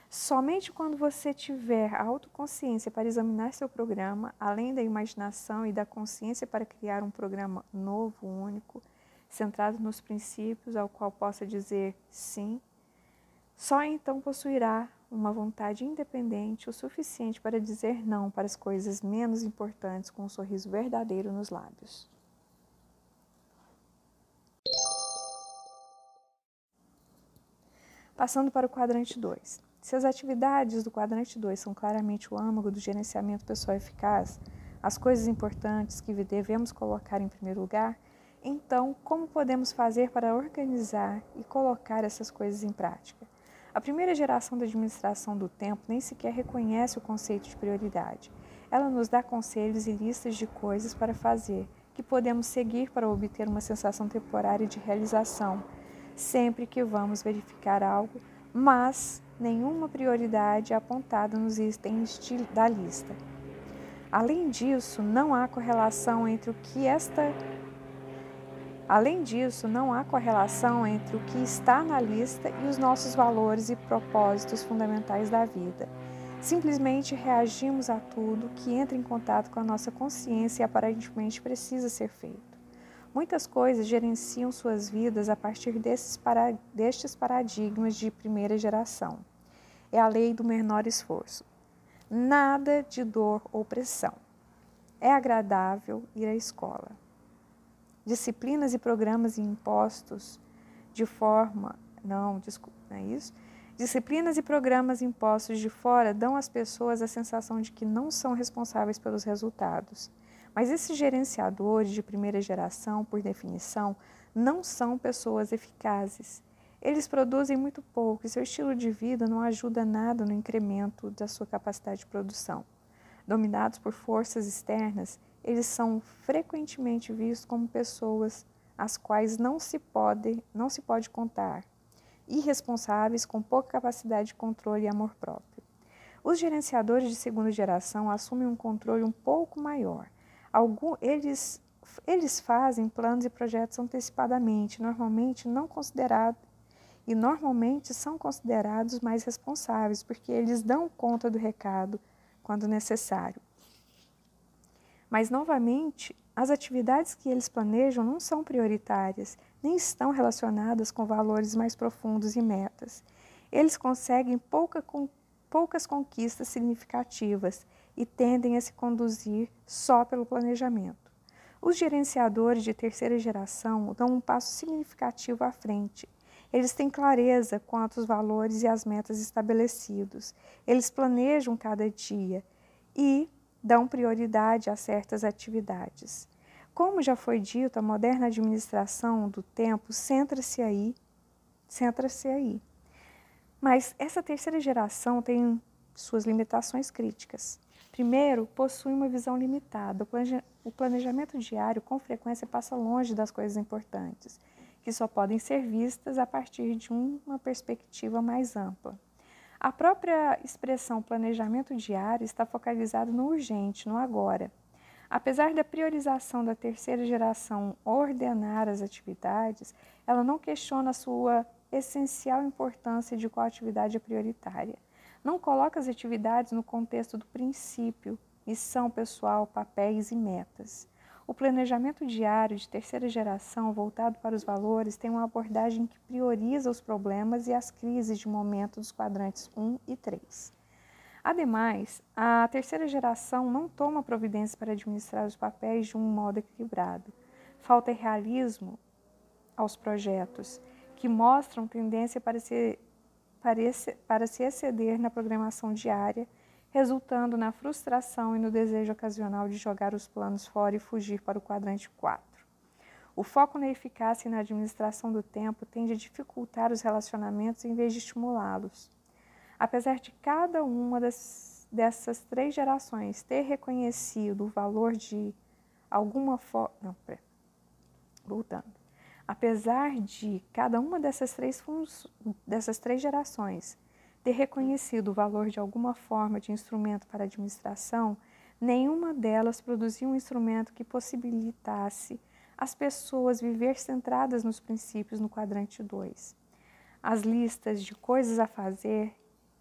Somente quando você tiver autoconsciência para examinar seu programa, além da imaginação e da consciência para criar um programa novo, único, centrado nos princípios ao qual possa dizer sim, só então possuirá uma vontade independente o suficiente para dizer não para as coisas menos importantes com um sorriso verdadeiro nos lábios. Passando para o quadrante 2. Se as atividades do quadrante 2 são claramente o âmago do gerenciamento pessoal eficaz, as coisas importantes que devemos colocar em primeiro lugar, então como podemos fazer para organizar e colocar essas coisas em prática? A primeira geração da administração do tempo nem sequer reconhece o conceito de prioridade. Ela nos dá conselhos e listas de coisas para fazer, que podemos seguir para obter uma sensação temporária de realização, sempre que vamos verificar algo, mas nenhuma prioridade é apontada nos itens da lista. Além disso, não há correlação entre o que esta Além disso, não há correlação entre o que está na lista e os nossos valores e propósitos fundamentais da vida. Simplesmente reagimos a tudo que entra em contato com a nossa consciência e aparentemente precisa ser feito. Muitas coisas gerenciam suas vidas a partir desses para, destes paradigmas de primeira geração é a lei do menor esforço. Nada de dor ou pressão. É agradável ir à escola. Disciplinas e programas impostos de forma. Não, desculpa, não é isso? Disciplinas e programas impostos de fora dão às pessoas a sensação de que não são responsáveis pelos resultados. Mas esses gerenciadores de primeira geração, por definição, não são pessoas eficazes. Eles produzem muito pouco e seu estilo de vida não ajuda nada no incremento da sua capacidade de produção. Dominados por forças externas, eles são frequentemente vistos como pessoas às quais não se pode, não se pode contar, irresponsáveis com pouca capacidade de controle e amor próprio. Os gerenciadores de segunda geração assumem um controle um pouco maior. Algum, eles, eles fazem planos e projetos antecipadamente, normalmente não considerados e normalmente são considerados mais responsáveis, porque eles dão conta do recado quando necessário. Mas, novamente, as atividades que eles planejam não são prioritárias, nem estão relacionadas com valores mais profundos e metas. Eles conseguem pouca poucas conquistas significativas e tendem a se conduzir só pelo planejamento. Os gerenciadores de terceira geração dão um passo significativo à frente. Eles têm clareza quanto aos valores e as metas estabelecidos. Eles planejam cada dia e dão prioridade a certas atividades. Como já foi dito, a moderna administração do tempo centra-se aí, centra-se aí. Mas essa terceira geração tem suas limitações críticas. Primeiro, possui uma visão limitada. O planejamento diário, com frequência, passa longe das coisas importantes, que só podem ser vistas a partir de uma perspectiva mais ampla. A própria expressão planejamento diário está focalizada no urgente, no agora. Apesar da priorização da terceira geração ordenar as atividades, ela não questiona a sua essencial importância de qual atividade é prioritária. Não coloca as atividades no contexto do princípio, missão pessoal, papéis e metas. O planejamento diário de terceira geração voltado para os valores tem uma abordagem que prioriza os problemas e as crises de momento dos quadrantes 1 e 3. Ademais, a terceira geração não toma providências para administrar os papéis de um modo equilibrado. Falta realismo aos projetos, que mostram tendência para se, para, para se exceder na programação diária, resultando na frustração e no desejo ocasional de jogar os planos fora e fugir para o quadrante 4. O foco na eficácia e na administração do tempo tende a dificultar os relacionamentos em vez de estimulá-los. Apesar de cada uma das, dessas três gerações ter reconhecido o valor de alguma forma. Não, pera. Voltando. Apesar de cada uma dessas três, dessas três gerações ter reconhecido o valor de alguma forma de instrumento para administração, nenhuma delas produziu um instrumento que possibilitasse as pessoas viver centradas nos princípios no quadrante 2. As listas de coisas a fazer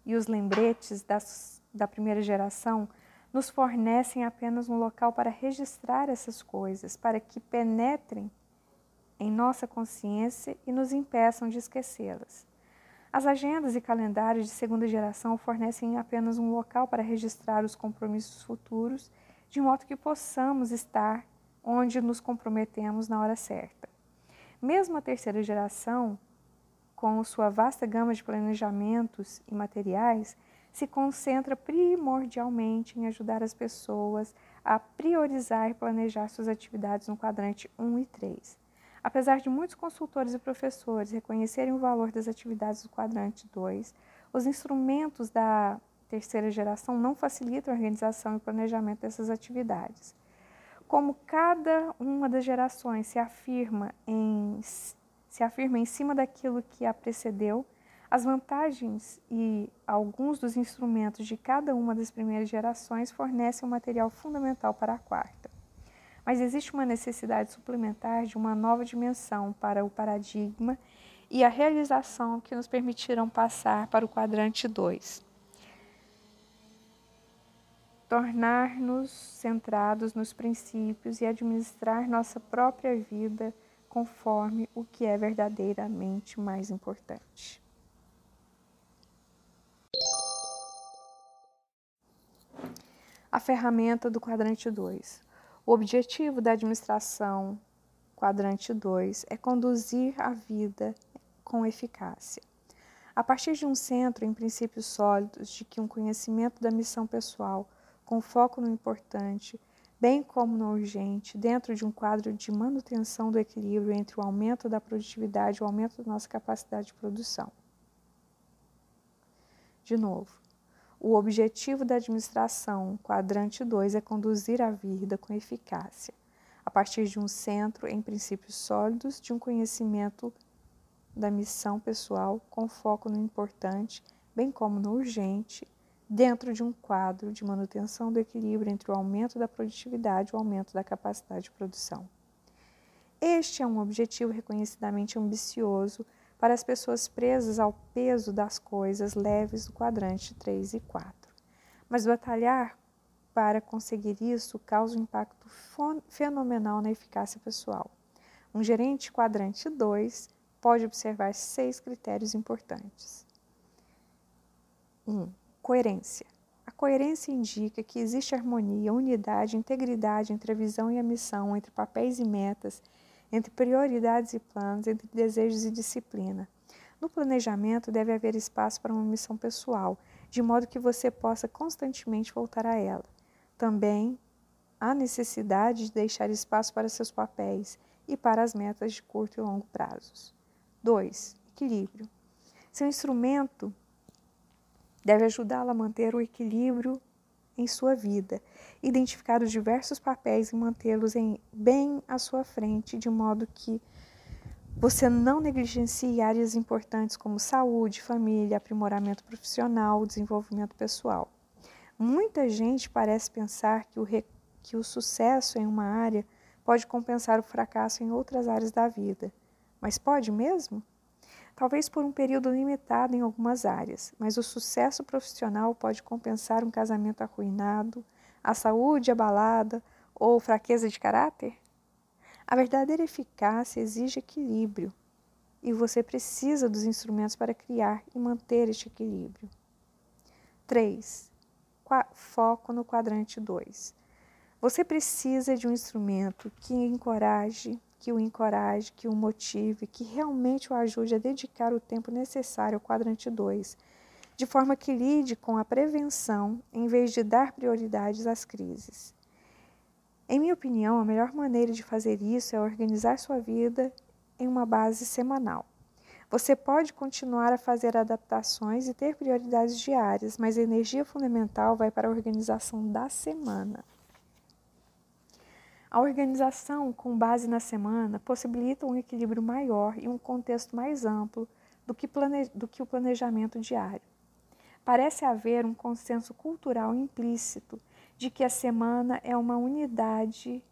e os lembretes das, da primeira geração nos fornecem apenas um local para registrar essas coisas, para que penetrem em nossa consciência e nos impeçam de esquecê-las. As agendas e calendários de segunda geração fornecem apenas um local para registrar os compromissos futuros, de modo que possamos estar onde nos comprometemos na hora certa. Mesmo a terceira geração com sua vasta gama de planejamentos e materiais, se concentra primordialmente em ajudar as pessoas a priorizar e planejar suas atividades no quadrante 1 e 3. Apesar de muitos consultores e professores reconhecerem o valor das atividades do quadrante 2, os instrumentos da terceira geração não facilitam a organização e planejamento dessas atividades. Como cada uma das gerações se afirma em se afirma em cima daquilo que a precedeu, as vantagens e alguns dos instrumentos de cada uma das primeiras gerações fornecem um material fundamental para a quarta. Mas existe uma necessidade suplementar de uma nova dimensão para o paradigma e a realização que nos permitirão passar para o quadrante 2. Tornar-nos centrados nos princípios e administrar nossa própria vida conforme o que é verdadeiramente mais importante. A ferramenta do quadrante 2. O objetivo da administração quadrante 2 é conduzir a vida com eficácia. A partir de um centro em princípios sólidos de que um conhecimento da missão pessoal, com foco no importante, bem como no urgente, dentro de um quadro de manutenção do equilíbrio entre o aumento da produtividade e o aumento da nossa capacidade de produção. De novo, o objetivo da administração, quadrante 2, é conduzir a vida com eficácia, a partir de um centro em princípios sólidos de um conhecimento da missão pessoal com foco no importante, bem como no urgente, dentro de um quadro de manutenção do equilíbrio entre o aumento da produtividade e o aumento da capacidade de produção. Este é um objetivo reconhecidamente ambicioso para as pessoas presas ao peso das coisas leves do quadrante 3 e 4. Mas batalhar para conseguir isso causa um impacto fenomenal na eficácia pessoal. Um gerente quadrante 2 pode observar seis critérios importantes. 1. Um, Coerência. A coerência indica que existe harmonia, unidade, integridade entre a visão e a missão, entre papéis e metas, entre prioridades e planos, entre desejos e disciplina. No planejamento, deve haver espaço para uma missão pessoal, de modo que você possa constantemente voltar a ela. Também há necessidade de deixar espaço para seus papéis e para as metas de curto e longo prazos. 2. Equilíbrio. Seu instrumento deve ajudá-lo a manter o equilíbrio em sua vida, identificar os diversos papéis e mantê-los bem à sua frente, de modo que você não negligencie áreas importantes como saúde, família, aprimoramento profissional, desenvolvimento pessoal. Muita gente parece pensar que o, que o sucesso em uma área pode compensar o fracasso em outras áreas da vida. Mas pode mesmo? Talvez por um período limitado em algumas áreas, mas o sucesso profissional pode compensar um casamento arruinado, a saúde abalada ou fraqueza de caráter? A verdadeira eficácia exige equilíbrio e você precisa dos instrumentos para criar e manter este equilíbrio. 3. Foco no quadrante 2. Você precisa de um instrumento que encoraje, que o encoraje, que o motive, que realmente o ajude a dedicar o tempo necessário ao quadrante 2, de forma que lide com a prevenção em vez de dar prioridades às crises. Em minha opinião, a melhor maneira de fazer isso é organizar sua vida em uma base semanal. Você pode continuar a fazer adaptações e ter prioridades diárias, mas a energia fundamental vai para a organização da semana. A organização com base na semana possibilita um equilíbrio maior e um contexto mais amplo do que, plane... do que o planejamento diário. Parece haver um consenso cultural implícito de que a semana é uma unidade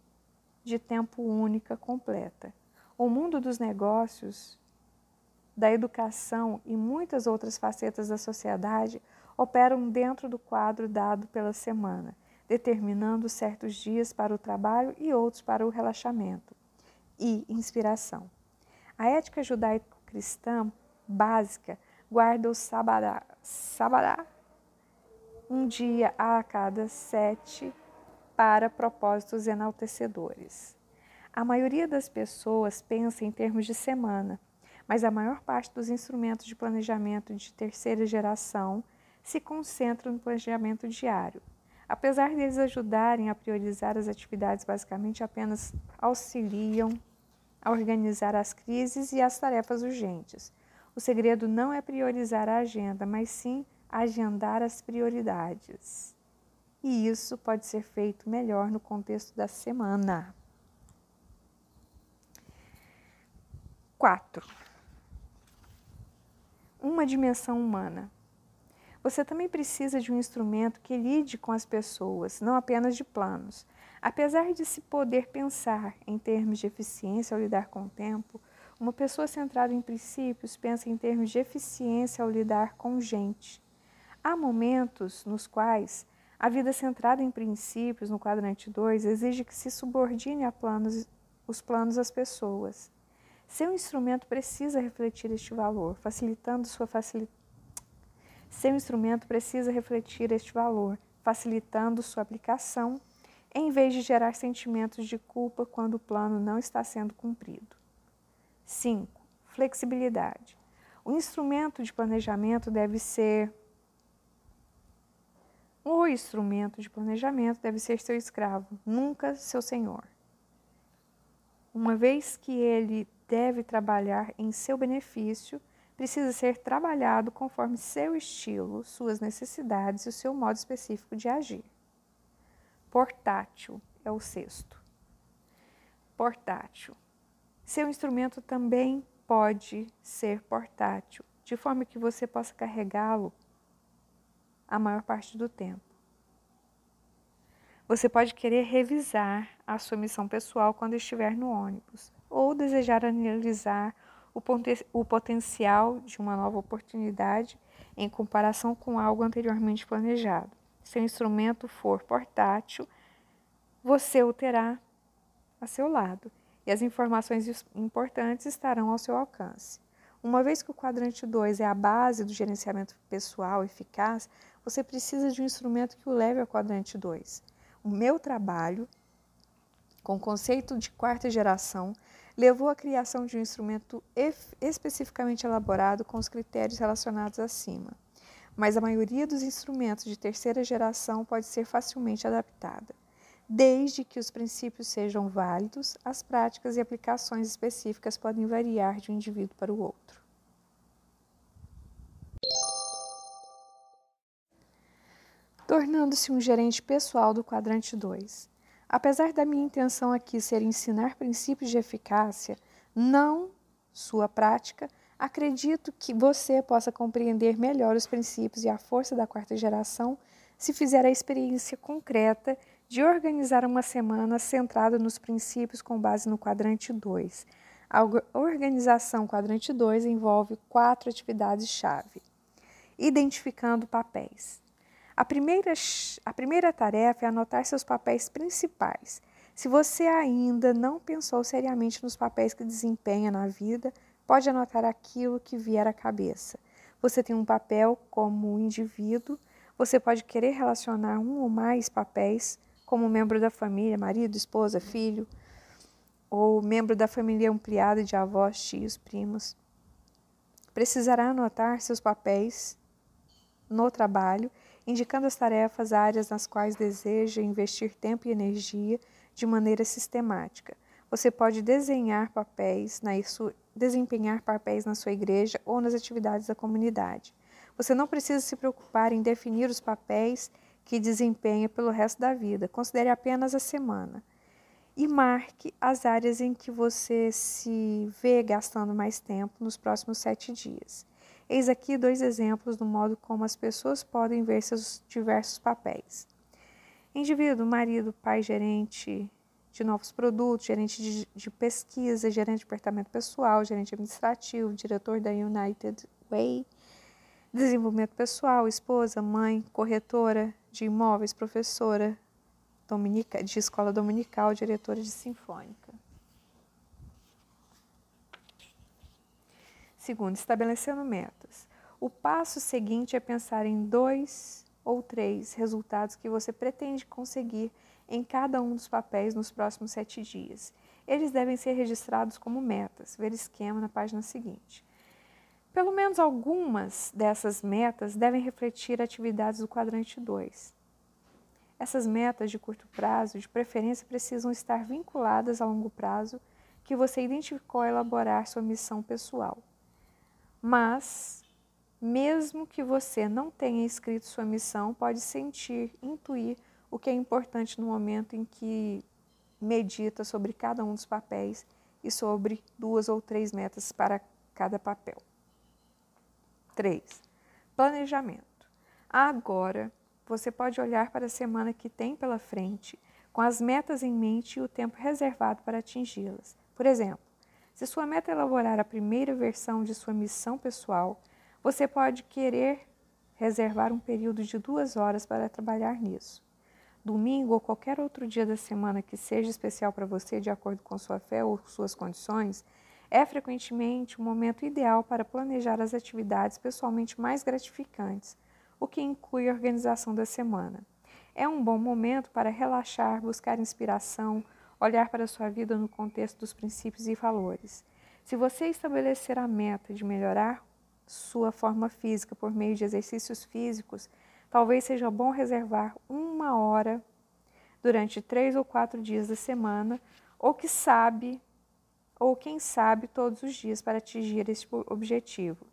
de tempo única completa. O mundo dos negócios, da educação e muitas outras facetas da sociedade operam dentro do quadro dado pela semana, determinando certos dias para o trabalho e outros para o relaxamento e inspiração. A ética judaico-cristã básica guarda o sabadá, sabadá um dia a cada sete para propósitos enaltecedores. A maioria das pessoas pensa em termos de semana, mas a maior parte dos instrumentos de planejamento de terceira geração se concentram no planejamento diário. Apesar deles ajudarem a priorizar as atividades, basicamente apenas auxiliam a organizar as crises e as tarefas urgentes. O segredo não é priorizar a agenda, mas sim agendar as prioridades. E isso pode ser feito melhor no contexto da semana. 4. Uma dimensão humana. Você também precisa de um instrumento que lide com as pessoas, não apenas de planos. Apesar de se poder pensar em termos de eficiência ao lidar com o tempo, uma pessoa centrada em princípios pensa em termos de eficiência ao lidar com gente. Há momentos nos quais a vida centrada em princípios, no quadrante 2, exige que se subordine a planos, os planos às pessoas. Seu instrumento precisa refletir este valor, facilitando sua facilidade. Seu instrumento precisa refletir este valor, facilitando sua aplicação, em vez de gerar sentimentos de culpa quando o plano não está sendo cumprido. 5. Flexibilidade. O instrumento de planejamento deve ser o instrumento de planejamento deve ser seu escravo, nunca seu senhor. Uma vez que ele deve trabalhar em seu benefício, precisa ser trabalhado conforme seu estilo, suas necessidades e o seu modo específico de agir. Portátil é o sexto. Portátil. Seu instrumento também pode ser portátil, de forma que você possa carregá-lo a maior parte do tempo. Você pode querer revisar a sua missão pessoal quando estiver no ônibus, ou desejar analisar o, o potencial de uma nova oportunidade em comparação com algo anteriormente planejado. Se o instrumento for portátil, você o terá a seu lado e as informações importantes estarão ao seu alcance. Uma vez que o quadrante 2 é a base do gerenciamento pessoal eficaz, você precisa de um instrumento que o leve ao quadrante 2. O meu trabalho, com o conceito de quarta geração, levou à criação de um instrumento especificamente elaborado com os critérios relacionados acima. Mas a maioria dos instrumentos de terceira geração pode ser facilmente adaptada. Desde que os princípios sejam válidos, as práticas e aplicações específicas podem variar de um indivíduo para o outro. Tornando-se um gerente pessoal do quadrante 2. Apesar da minha intenção aqui ser ensinar princípios de eficácia, não sua prática, acredito que você possa compreender melhor os princípios e a força da quarta geração se fizer a experiência concreta de organizar uma semana centrada nos princípios com base no quadrante 2. A organização quadrante 2 envolve quatro atividades-chave. Identificando papéis. A primeira, a primeira tarefa é anotar seus papéis principais. Se você ainda não pensou seriamente nos papéis que desempenha na vida, pode anotar aquilo que vier à cabeça. Você tem um papel como indivíduo, você pode querer relacionar um ou mais papéis como membro da família, marido, esposa, filho, ou membro da família ampliada de avós, tios, primos. Precisará anotar seus papéis no trabalho, indicando as tarefas, áreas nas quais deseja investir tempo e energia de maneira sistemática. Você pode desenhar papéis na isso, desempenhar papéis na sua igreja ou nas atividades da comunidade. Você não precisa se preocupar em definir os papéis que desempenha pelo resto da vida. Considere apenas a semana. E marque as áreas em que você se vê gastando mais tempo nos próximos sete dias. Eis aqui dois exemplos do modo como as pessoas podem ver seus diversos papéis. Indivíduo, marido, pai, gerente de novos produtos, gerente de, de pesquisa, gerente de departamento pessoal, gerente administrativo, diretor da United Way, desenvolvimento pessoal, esposa, mãe, corretora, de imóveis, professora dominica, de escola dominical, diretora de sinfônica. Segundo, estabelecendo metas. O passo seguinte é pensar em dois ou três resultados que você pretende conseguir em cada um dos papéis nos próximos sete dias. Eles devem ser registrados como metas. Ver esquema na página seguinte. Pelo menos algumas dessas metas devem refletir atividades do quadrante 2. Essas metas de curto prazo, de preferência, precisam estar vinculadas a longo prazo que você identificou a elaborar sua missão pessoal. Mas, mesmo que você não tenha escrito sua missão, pode sentir, intuir o que é importante no momento em que medita sobre cada um dos papéis e sobre duas ou três metas para cada papel. 3. Planejamento. Agora, você pode olhar para a semana que tem pela frente, com as metas em mente e o tempo reservado para atingi-las. Por exemplo, se sua meta é elaborar a primeira versão de sua missão pessoal, você pode querer reservar um período de duas horas para trabalhar nisso. Domingo ou qualquer outro dia da semana que seja especial para você, de acordo com sua fé ou suas condições, é frequentemente o momento ideal para planejar as atividades pessoalmente mais gratificantes, o que inclui a organização da semana. É um bom momento para relaxar, buscar inspiração, olhar para a sua vida no contexto dos princípios e valores. Se você estabelecer a meta de melhorar sua forma física por meio de exercícios físicos, talvez seja bom reservar uma hora durante três ou quatro dias da semana, ou que sabe ou quem sabe todos os dias para atingir este objetivo.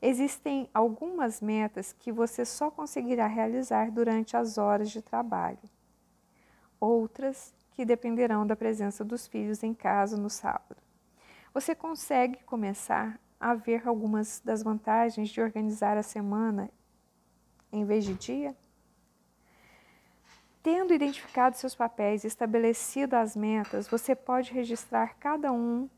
Existem algumas metas que você só conseguirá realizar durante as horas de trabalho. Outras que dependerão da presença dos filhos em casa no sábado. Você consegue começar a ver algumas das vantagens de organizar a semana em vez de dia? Tendo identificado seus papéis e estabelecido as metas, você pode registrar cada um.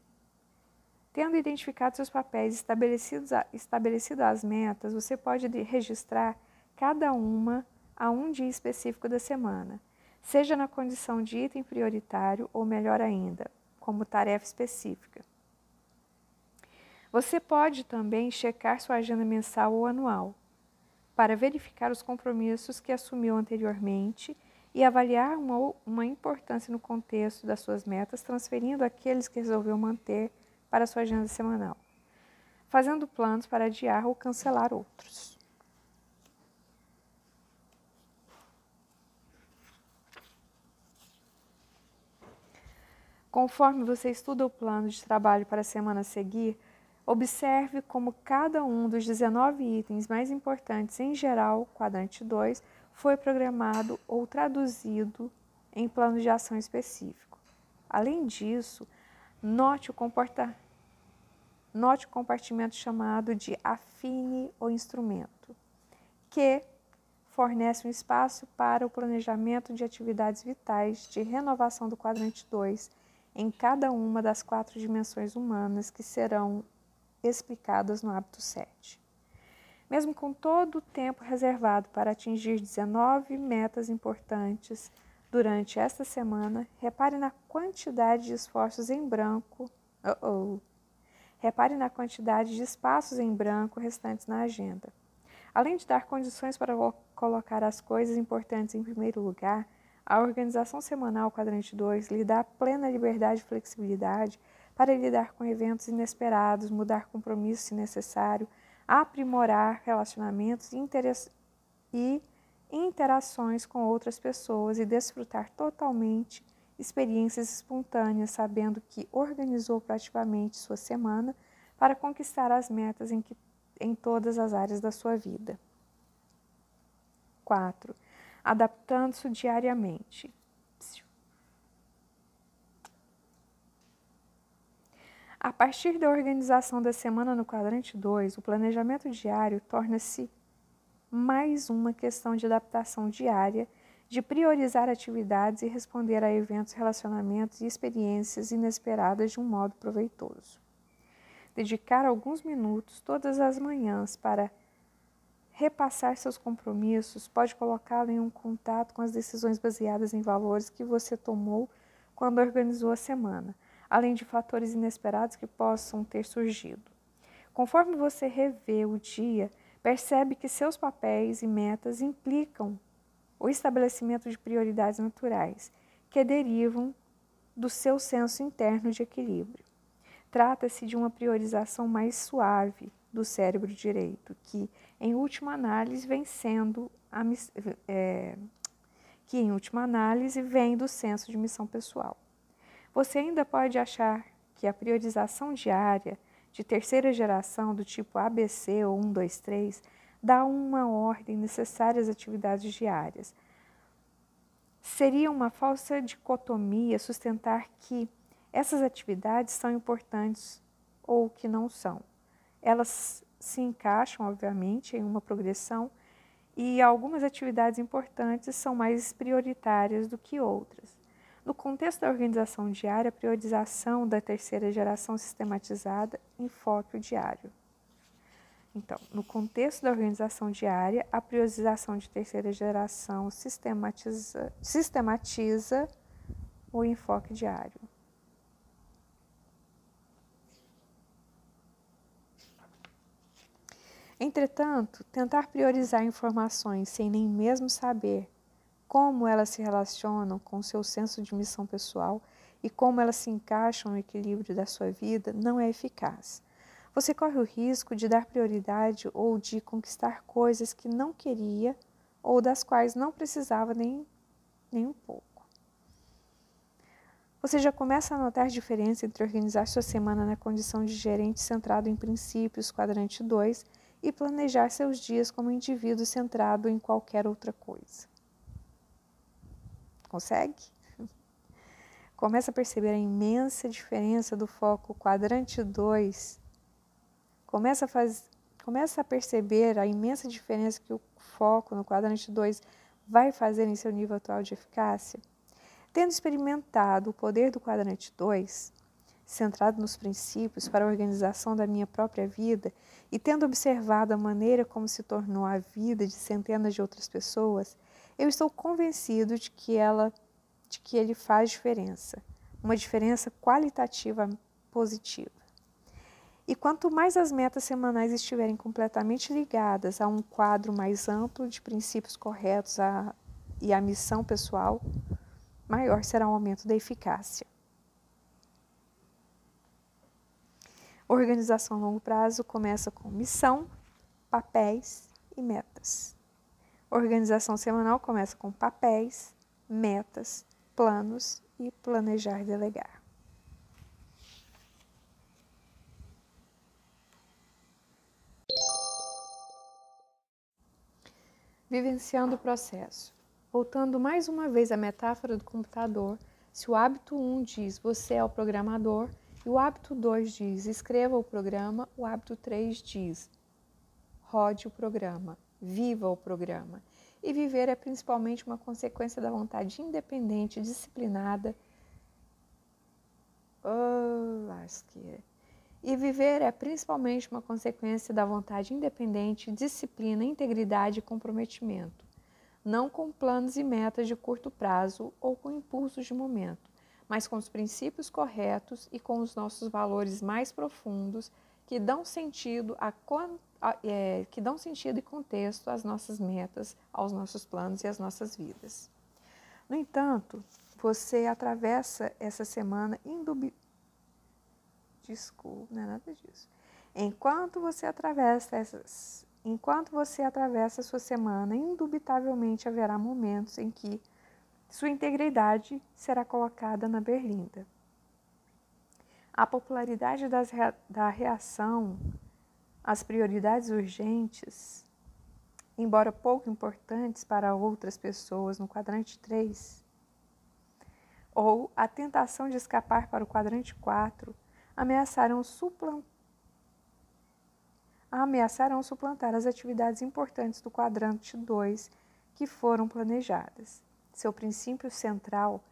Tendo identificado seus papéis e estabelecido, estabelecido as metas, você pode registrar cada uma a um dia específico da semana, seja na condição de item prioritário ou, melhor ainda, como tarefa específica. Você pode também checar sua agenda mensal ou anual. para verificar os compromissos que assumiu anteriormente e avaliar uma, uma importância no contexto das suas metas, transferindo aqueles que resolveu manter para sua agenda semanal, fazendo planos para adiar ou cancelar outros. Conforme você estuda o plano de trabalho para a semana a seguir, observe como cada um dos 19 itens mais importantes em geral, quadrante 2, foi programado ou traduzido em plano de ação específico. Além disso, note o, comporta... note o compartimento chamado de afine o instrumento, que fornece um espaço para o planejamento de atividades vitais de renovação do quadrante 2 em cada uma das quatro dimensões humanas que serão explicadas no hábito 7. Mesmo com todo o tempo reservado para atingir 19 metas importantes durante esta semana, repare na quantidade de esforços em branco. Uh -oh. Repare na quantidade de espaços em branco restantes na agenda. Além de dar condições para colocar as coisas importantes em primeiro lugar, a organização semanal Quadrante 2 lhe dá plena liberdade e flexibilidade para lidar com eventos inesperados, mudar compromissos se necessário, aprimorar relacionamentos e interações com outras pessoas e desfrutar totalmente experiências espontâneas, sabendo que organizou praticamente sua semana para conquistar as metas em, que, em todas as áreas da sua vida. 4 adaptando-se diariamente. A partir da organização da semana no quadrante 2, o planejamento diário torna-se mais uma questão de adaptação diária, de priorizar atividades e responder a eventos, relacionamentos e experiências inesperadas de um modo proveitoso. Dedicar alguns minutos todas as manhãs para repassar seus compromissos pode colocá-lo em um contato com as decisões baseadas em valores que você tomou quando organizou a semana, além de fatores inesperados que possam ter surgido. Conforme você revê o dia, percebe que seus papéis e metas implicam o estabelecimento de prioridades naturais que derivam do seu senso interno de equilíbrio. Trata-se de uma priorização mais suave do cérebro direito, que, em última análise, vem sendo a, é, que, em última análise, vem do senso de missão pessoal. Você ainda pode achar que a priorização diária de terceira geração do tipo ABC ou 1, 2, 3 dá uma ordem necessária às atividades diárias. Seria uma falsa dicotomia sustentar que essas atividades são importantes ou que não são. Elas se encaixam, obviamente, em uma progressão e algumas atividades importantes são mais prioritárias do que outras. No contexto da organização diária, a priorização da terceira geração sistematizada enfoque o diário. Então, no contexto da organização diária, a priorização de terceira geração sistematiza, sistematiza o enfoque diário. Entretanto, tentar priorizar informações sem nem mesmo saber como elas se relacionam com seu senso de missão pessoal e como elas se encaixam no equilíbrio da sua vida não é eficaz. Você corre o risco de dar prioridade ou de conquistar coisas que não queria ou das quais não precisava nem, nem um pouco. Você já começa a notar diferença entre organizar sua semana na condição de gerente centrado em princípios, quadrante 2, e planejar seus dias como indivíduo centrado em qualquer outra coisa. Consegue? Começa a perceber a imensa diferença do foco quadrante 2. Começa a, faz... Começa a perceber a imensa diferença que o foco no quadrante 2 vai fazer em seu nível atual de eficácia. Tendo experimentado o poder do quadrante 2, centrado nos princípios para a organização da minha própria vida e tendo observado a maneira como se tornou a vida de centenas de outras pessoas, eu estou convencido de que ela de que ele faz diferença, uma diferença qualitativa positiva. E quanto mais as metas semanais estiverem completamente ligadas a um quadro mais amplo de princípios corretos a, e a missão pessoal, maior será o aumento da eficácia. Organização a longo prazo começa com missão, papéis e metas. Organização semanal começa com papéis, metas, planos e planejar e delegar. Vivenciando o processo. Voltando mais uma vez à metáfora do computador, se o hábito 1 diz você é o programador, e o hábito 2 diz escreva o programa, o hábito 3 diz rode o programa, viva o programa. E viver é principalmente uma consequência da vontade independente, disciplinada. Oh, lasqueira. E viver é principalmente uma consequência da vontade independente, disciplina, integridade e comprometimento, não com planos e metas de curto prazo ou com impulsos de momento mas com os princípios corretos e com os nossos valores mais profundos que dão sentido a, a é, que dão sentido e contexto às nossas metas, aos nossos planos e às nossas vidas. No entanto, você atravessa essa semana indubi... Desculpa, não é nada disso. Enquanto você atravessa essas, enquanto você atravessa a sua semana, indubitavelmente haverá momentos em que sua integridade será colocada na berlinda. A popularidade das, da reação às prioridades urgentes, embora pouco importantes para outras pessoas no quadrante 3, ou a tentação de escapar para o quadrante 4, ameaçarão suplantar ameaçarão suplantar as atividades importantes do quadrante 2 que foram planejadas. Seu princípio central,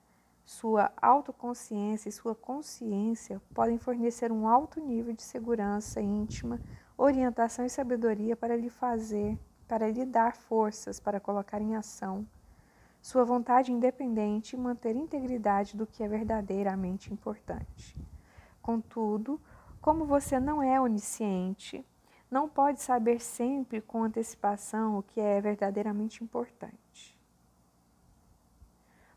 sua autoconsciência e sua consciência podem fornecer um alto nível de segurança íntima, orientação e sabedoria para lhe fazer, para lhe dar forças para colocar em ação sua vontade independente e manter integridade do que é verdadeiramente importante. Contudo, como você não é onisciente, não pode saber sempre com antecipação o que é verdadeiramente importante.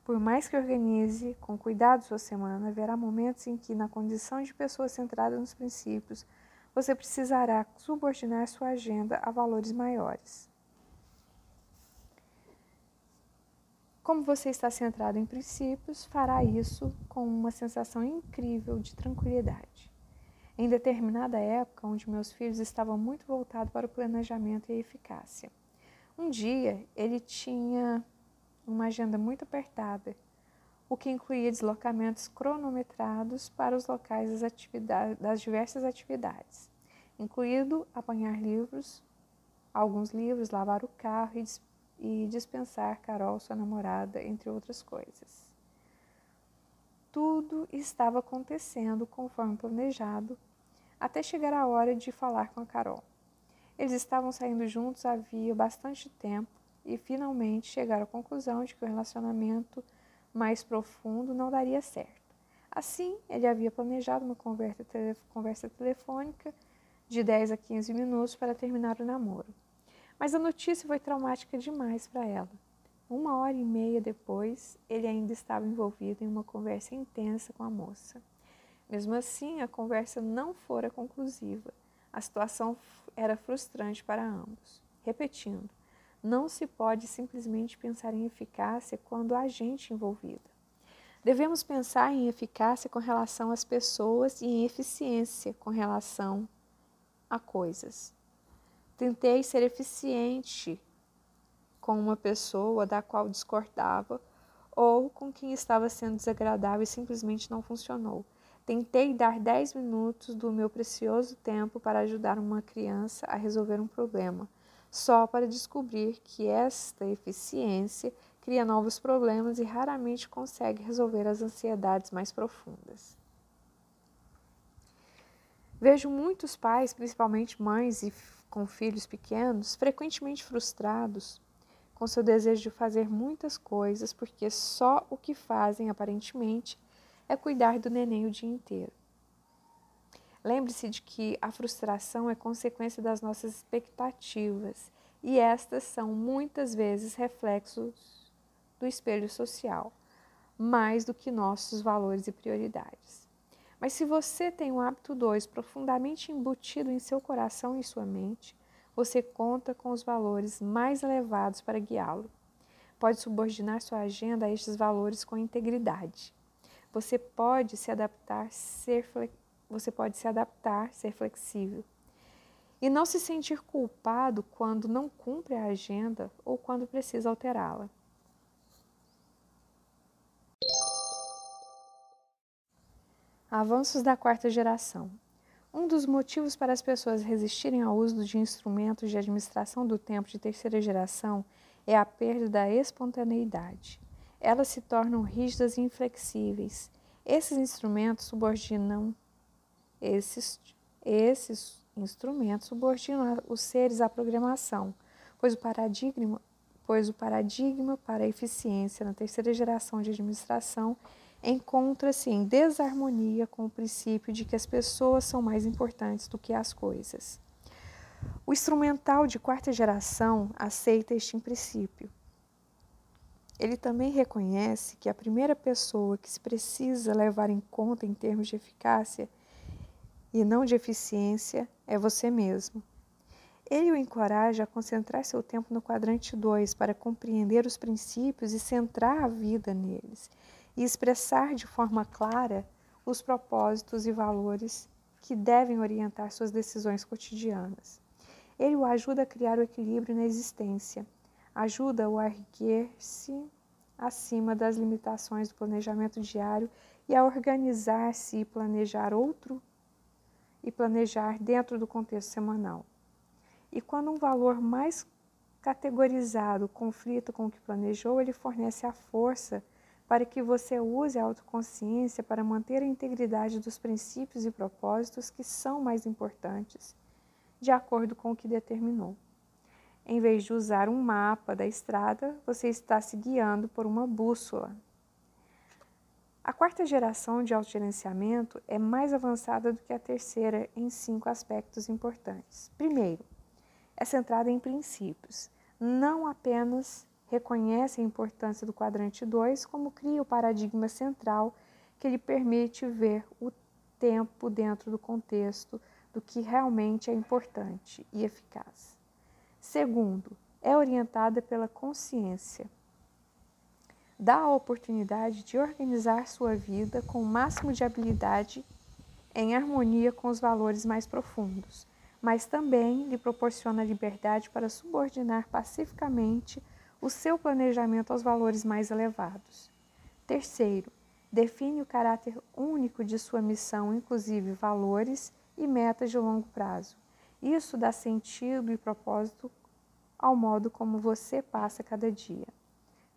Por mais que organize com cuidado sua semana, haverá momentos em que, na condição de pessoa centrada nos princípios, você precisará subordinar sua agenda a valores maiores. Como você está centrado em princípios, fará isso com uma sensação incrível de tranquilidade. Em determinada época, onde meus filhos estavam muito voltados para o planejamento e a eficácia, um dia ele tinha uma agenda muito apertada, o que incluía deslocamentos cronometrados para os locais das, atividades, das diversas atividades, incluído apanhar livros, alguns livros, lavar o carro e, e dispensar Carol, sua namorada, entre outras coisas. Tudo estava acontecendo conforme planejado, até chegar a hora de falar com a Carol. Eles estavam saindo juntos havia bastante tempo e finalmente chegaram à conclusão de que o relacionamento mais profundo não daria certo. Assim, ele havia planejado uma conversa telefônica de 10 a 15 minutos para terminar o namoro. Mas a notícia foi traumática demais para ela. Uma hora e meia depois, ele ainda estava envolvido em uma conversa intensa com a moça. Mesmo assim, a conversa não fora conclusiva. A situação era frustrante para ambos. Repetindo, não se pode simplesmente pensar em eficácia quando há gente envolvida. Devemos pensar em eficácia com relação às pessoas e em eficiência com relação a coisas. Tentei ser eficiente com uma pessoa da qual discordava ou com quem estava sendo desagradável e simplesmente não funcionou. Tentei dar 10 minutos do meu precioso tempo para ajudar uma criança a resolver um problema só para descobrir que esta eficiência cria novos problemas e raramente consegue resolver as ansiedades mais profundas. Vejo muitos pais, principalmente mães e com filhos pequenos, frequentemente frustrados com seu desejo de fazer muitas coisas porque só o que fazem aparentemente é cuidar do neném o dia inteiro. Lembre-se de que a frustração é consequência das nossas expectativas e estas são muitas vezes reflexos do espelho social, mais do que nossos valores e prioridades. Mas se você tem o hábito 2 profundamente embutido em seu coração e sua mente, você conta com os valores mais elevados para guiá-lo. Pode subordinar sua agenda a estes valores com integridade. Você pode se adaptar, ser você pode se adaptar, ser flexível e não se sentir culpado quando não cumpre a agenda ou quando precisa alterá-la. Avanços da quarta geração. Um dos motivos para as pessoas resistirem ao uso de instrumentos de administração do tempo de terceira geração é a perda da espontaneidade. Elas se tornam rígidas e inflexíveis. Esses instrumentos subordinam esses, esses instrumentos subordinam os seres à programação, pois o paradigma, pois o paradigma para a eficiência na terceira geração de administração encontra-se em desarmonia com o princípio de que as pessoas são mais importantes do que as coisas. O instrumental de quarta geração aceita este princípio. Ele também reconhece que a primeira pessoa que se precisa levar em conta em termos de eficácia e não de eficiência é você mesmo. Ele o encoraja a concentrar seu tempo no quadrante 2 para compreender os princípios e centrar a vida neles, e expressar de forma clara os propósitos e valores que devem orientar suas decisões cotidianas. Ele o ajuda a criar o equilíbrio na existência, ajuda-o a erguer-se acima das limitações do planejamento diário e a organizar-se e planejar outro e planejar dentro do contexto semanal. E quando um valor mais categorizado conflita com o que planejou, ele fornece a força para que você use a autoconsciência para manter a integridade dos princípios e propósitos que são mais importantes, de acordo com o que determinou. Em vez de usar um mapa da estrada, você está se guiando por uma bússola a quarta geração de autogerenciamento é mais avançada do que a terceira em cinco aspectos importantes. Primeiro, é centrada em princípios. Não apenas reconhece a importância do quadrante 2, como cria o paradigma central que lhe permite ver o tempo dentro do contexto do que realmente é importante e eficaz. Segundo, é orientada pela consciência dá a oportunidade de organizar sua vida com o máximo de habilidade em harmonia com os valores mais profundos, mas também lhe proporciona liberdade para subordinar pacificamente o seu planejamento aos valores mais elevados. Terceiro, define o caráter único de sua missão, inclusive valores e metas de longo prazo. Isso dá sentido e propósito ao modo como você passa cada dia.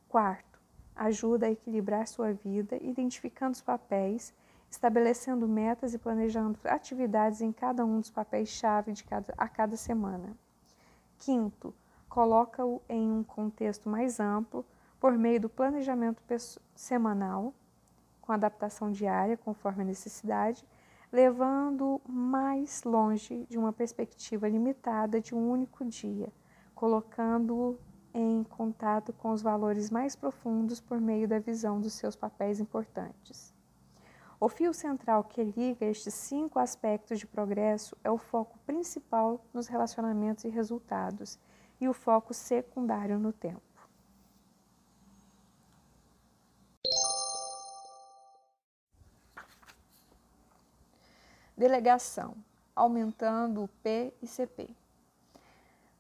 Quarto, ajuda a equilibrar sua vida, identificando os papéis, estabelecendo metas e planejando atividades em cada um dos papéis-chave a cada semana. Quinto, coloca-o em um contexto mais amplo por meio do planejamento semanal, com adaptação diária conforme a necessidade, levando mais longe de uma perspectiva limitada de um único dia, colocando-o em contato com os valores mais profundos por meio da visão dos seus papéis importantes. O fio central que liga estes cinco aspectos de progresso é o foco principal nos relacionamentos e resultados e o foco secundário no tempo. Delegação, aumentando o P e CP.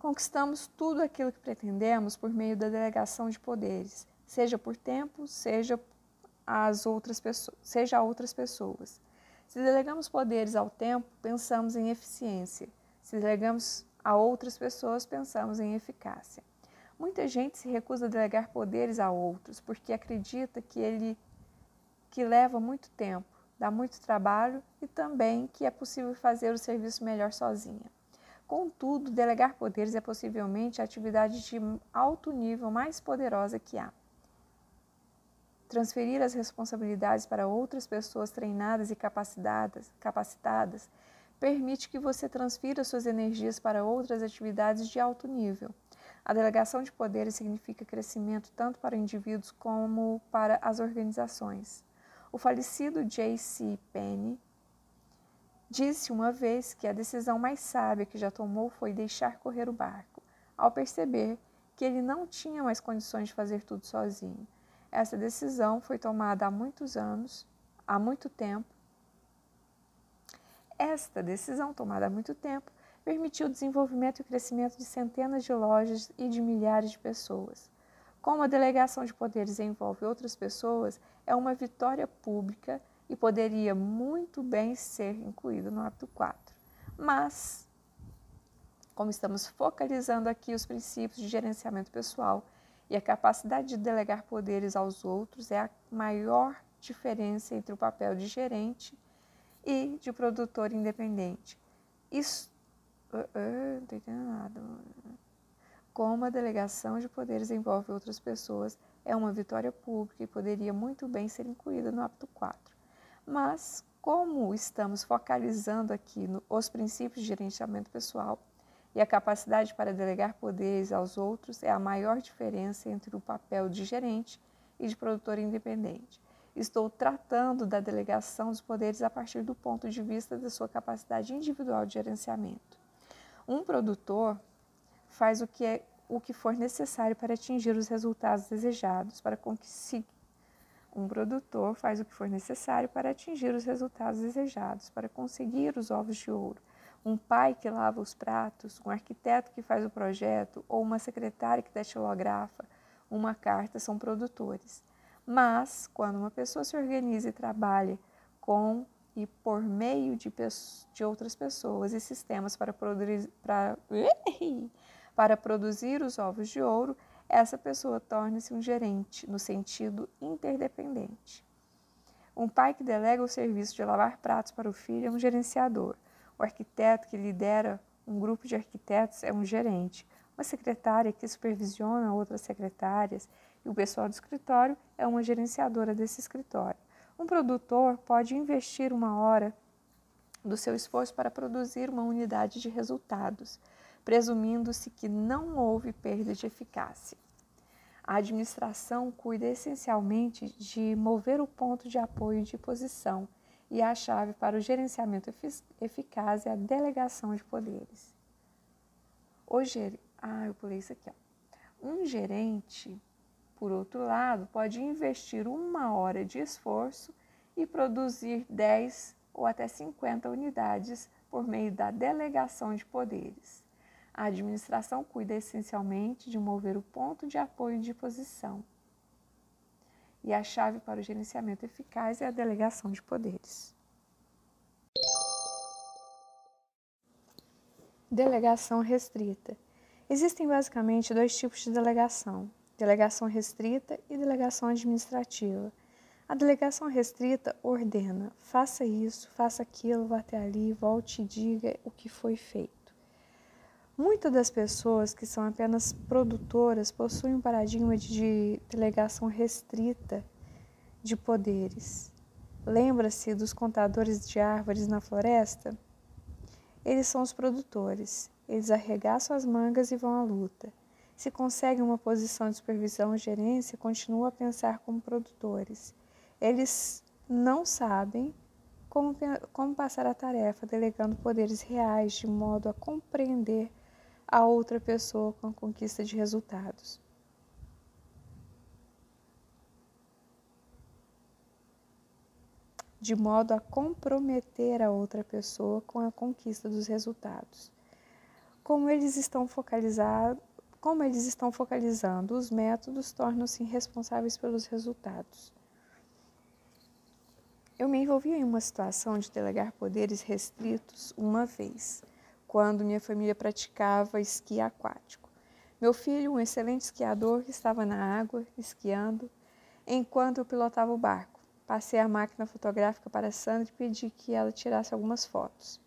Conquistamos tudo aquilo que pretendemos por meio da delegação de poderes, seja por tempo, seja às outras pessoas, seja a outras pessoas. Se delegamos poderes ao tempo, pensamos em eficiência. Se delegamos a outras pessoas, pensamos em eficácia. Muita gente se recusa a delegar poderes a outros porque acredita que ele que leva muito tempo, dá muito trabalho e também que é possível fazer o serviço melhor sozinha. Contudo, delegar poderes é possivelmente a atividade de alto nível mais poderosa que há. Transferir as responsabilidades para outras pessoas treinadas e capacitadas, capacitadas permite que você transfira suas energias para outras atividades de alto nível. A delegação de poderes significa crescimento tanto para indivíduos como para as organizações. O falecido J.C. Penney disse uma vez que a decisão mais sábia que já tomou foi deixar correr o barco, ao perceber que ele não tinha mais condições de fazer tudo sozinho. Essa decisão foi tomada há muitos anos, há muito tempo. Esta decisão, tomada há muito tempo, permitiu o desenvolvimento e o crescimento de centenas de lojas e de milhares de pessoas. Como a delegação de poderes envolve outras pessoas, é uma vitória pública e poderia muito bem ser incluído no hábito 4. Mas, como estamos focalizando aqui os princípios de gerenciamento pessoal e a capacidade de delegar poderes aos outros é a maior diferença entre o papel de gerente e de produtor independente. Isso Uh, uh, não entendendo nada. Como a delegação de poderes envolve outras pessoas, é uma vitória pública e poderia muito bem ser incluída no hábito 4. Mas, como estamos focalizando aqui nos os princípios de gerenciamento pessoal e a capacidade para delegar poderes aos outros é a maior diferença entre o papel de gerente e de produtor independente. Estou tratando da delegação dos poderes a partir do ponto de vista da sua capacidade individual de gerenciamento. Um produtor faz o que, é, o que for necessário para atingir os resultados desejados, para conseguir. Um produtor faz o que for necessário para atingir os resultados desejados, para conseguir os ovos de ouro. Um pai que lava os pratos, um arquiteto que faz o projeto ou uma secretária que datilógrafa uma carta são produtores. Mas, quando uma pessoa se organiza e trabalha com e por meio de, de outras pessoas e sistemas para produzir, para, para produzir os ovos de ouro, essa pessoa torna-se um gerente, no sentido interdependente. Um pai que delega o serviço de lavar pratos para o filho é um gerenciador. O arquiteto que lidera um grupo de arquitetos é um gerente. Uma secretária que supervisiona outras secretárias e o pessoal do escritório é uma gerenciadora desse escritório. Um produtor pode investir uma hora do seu esforço para produzir uma unidade de resultados, presumindo-se que não houve perda de eficácia. A administração cuida essencialmente de mover o ponto de apoio de posição e a chave para o gerenciamento eficaz é a delegação de poderes. O ger... Ah, eu pulei isso aqui. Ó. Um gerente por outro lado, pode investir uma hora de esforço e produzir 10 ou até 50 unidades por meio da delegação de poderes. A administração cuida essencialmente de mover o ponto de apoio de posição. E a chave para o gerenciamento eficaz é a delegação de poderes. Delegação restrita. Existem basicamente dois tipos de delegação: delegação restrita e delegação administrativa. A delegação restrita ordena: faça isso, faça aquilo, vá até ali, volte e diga o que foi feito. Muitas das pessoas que são apenas produtoras possuem um paradigma de delegação restrita de poderes. Lembra-se dos contadores de árvores na floresta? Eles são os produtores. Eles arregaçam as mangas e vão à luta. Se conseguem uma posição de supervisão ou gerência, continuam a pensar como produtores. Eles não sabem como, como passar a tarefa, delegando poderes reais de modo a compreender a outra pessoa com a conquista de resultados. De modo a comprometer a outra pessoa com a conquista dos resultados. Como eles estão focalizados como eles estão focalizando os métodos, tornam-se responsáveis pelos resultados. Eu me envolvi em uma situação de delegar poderes restritos uma vez, quando minha família praticava esqui aquático. Meu filho, um excelente esquiador, estava na água, esquiando, enquanto eu pilotava o barco. Passei a máquina fotográfica para Sandra e pedi que ela tirasse algumas fotos.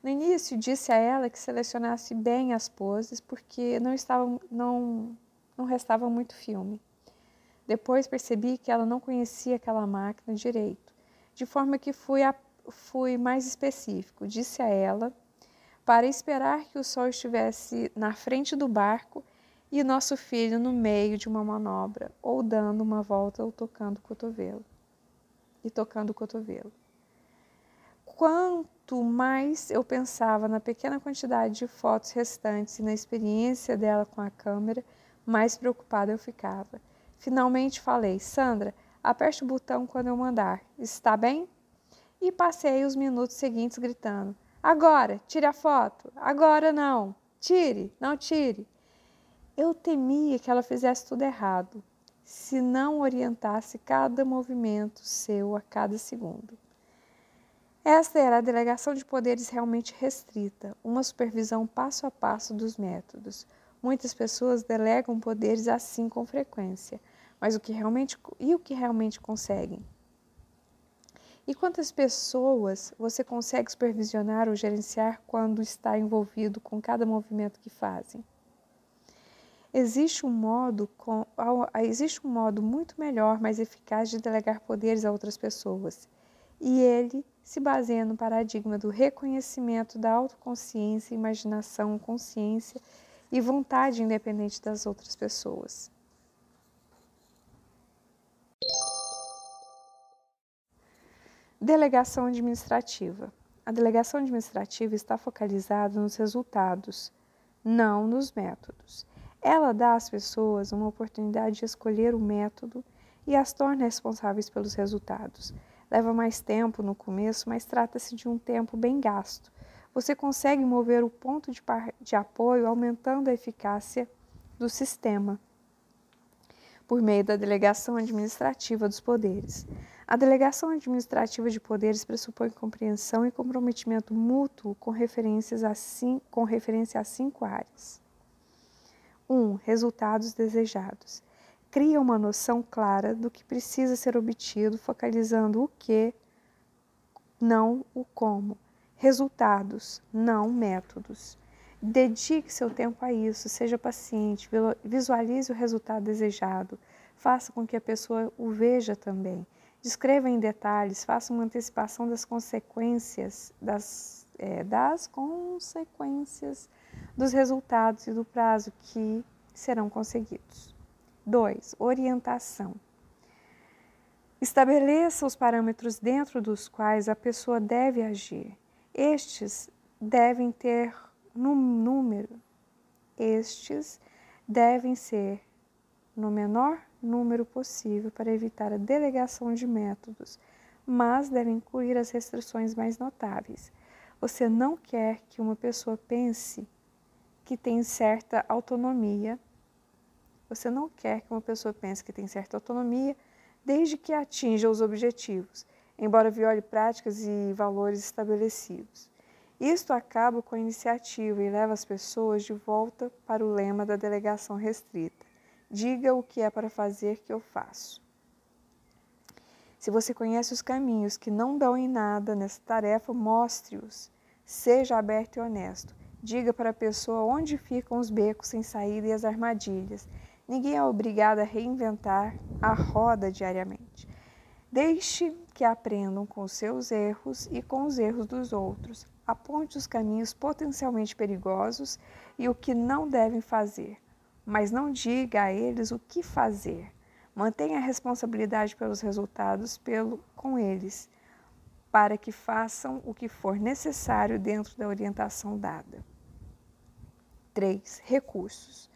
No início, disse a ela que selecionasse bem as poses, porque não, estava, não, não restava muito filme. Depois percebi que ela não conhecia aquela máquina direito, de forma que fui, a, fui mais específico. Disse a ela para esperar que o sol estivesse na frente do barco e nosso filho no meio de uma manobra, ou dando uma volta ou tocando o cotovelo. E tocando o cotovelo. Quanto mais eu pensava na pequena quantidade de fotos restantes e na experiência dela com a câmera, mais preocupada eu ficava. Finalmente falei: Sandra, aperte o botão quando eu mandar. Está bem? E passei os minutos seguintes gritando: Agora, tire a foto. Agora não. Tire, não tire. Eu temia que ela fizesse tudo errado, se não orientasse cada movimento seu a cada segundo. Esta era a delegação de poderes realmente restrita, uma supervisão passo a passo dos métodos. Muitas pessoas delegam poderes assim com frequência, mas o que realmente e o que realmente conseguem? E quantas pessoas você consegue supervisionar ou gerenciar quando está envolvido com cada movimento que fazem? Existe um modo com, existe um modo muito melhor, mais eficaz de delegar poderes a outras pessoas. E ele se baseia no paradigma do reconhecimento da autoconsciência, imaginação, consciência e vontade independente das outras pessoas. Delegação administrativa. A delegação administrativa está focalizada nos resultados, não nos métodos. Ela dá às pessoas uma oportunidade de escolher o método e as torna responsáveis pelos resultados. Leva mais tempo no começo, mas trata-se de um tempo bem gasto. Você consegue mover o ponto de, de apoio aumentando a eficácia do sistema por meio da delegação administrativa dos poderes. A delegação administrativa de poderes pressupõe compreensão e comprometimento mútuo com, referências a com referência a cinco áreas. 1. Um, resultados desejados. Cria uma noção clara do que precisa ser obtido, focalizando o que, não o como. Resultados, não métodos. Dedique seu tempo a isso, seja paciente, visualize o resultado desejado, faça com que a pessoa o veja também. Descreva em detalhes, faça uma antecipação das consequências, das, é, das consequências dos resultados e do prazo que serão conseguidos. 2. Orientação. Estabeleça os parâmetros dentro dos quais a pessoa deve agir. Estes devem ter no número. Estes devem ser no menor número possível para evitar a delegação de métodos, mas deve incluir as restrições mais notáveis. Você não quer que uma pessoa pense que tem certa autonomia. Você não quer que uma pessoa pense que tem certa autonomia desde que atinja os objetivos, embora viole práticas e valores estabelecidos. Isto acaba com a iniciativa e leva as pessoas de volta para o lema da delegação restrita. Diga o que é para fazer que eu faço. Se você conhece os caminhos que não dão em nada nessa tarefa, mostre-os. Seja aberto e honesto. Diga para a pessoa onde ficam os becos sem saída e as armadilhas. Ninguém é obrigado a reinventar a roda diariamente. Deixe que aprendam com seus erros e com os erros dos outros. Aponte os caminhos potencialmente perigosos e o que não devem fazer mas não diga a eles o que fazer. Mantenha a responsabilidade pelos resultados pelo, com eles, para que façam o que for necessário dentro da orientação dada. 3. Recursos.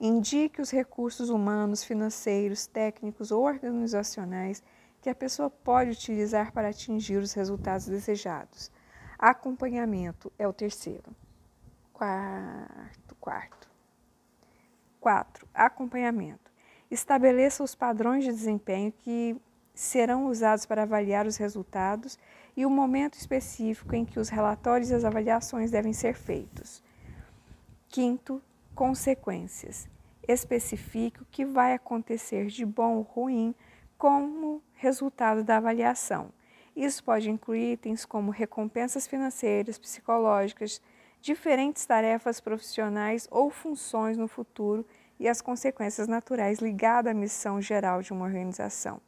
Indique os recursos humanos, financeiros, técnicos ou organizacionais que a pessoa pode utilizar para atingir os resultados desejados. Acompanhamento é o terceiro. Quarto, quarto. 4. Acompanhamento. Estabeleça os padrões de desempenho que serão usados para avaliar os resultados e o momento específico em que os relatórios e as avaliações devem ser feitos. Quinto, consequências. Especifique o que vai acontecer de bom ou ruim como resultado da avaliação. Isso pode incluir itens como recompensas financeiras, psicológicas, diferentes tarefas profissionais ou funções no futuro e as consequências naturais ligadas à missão geral de uma organização.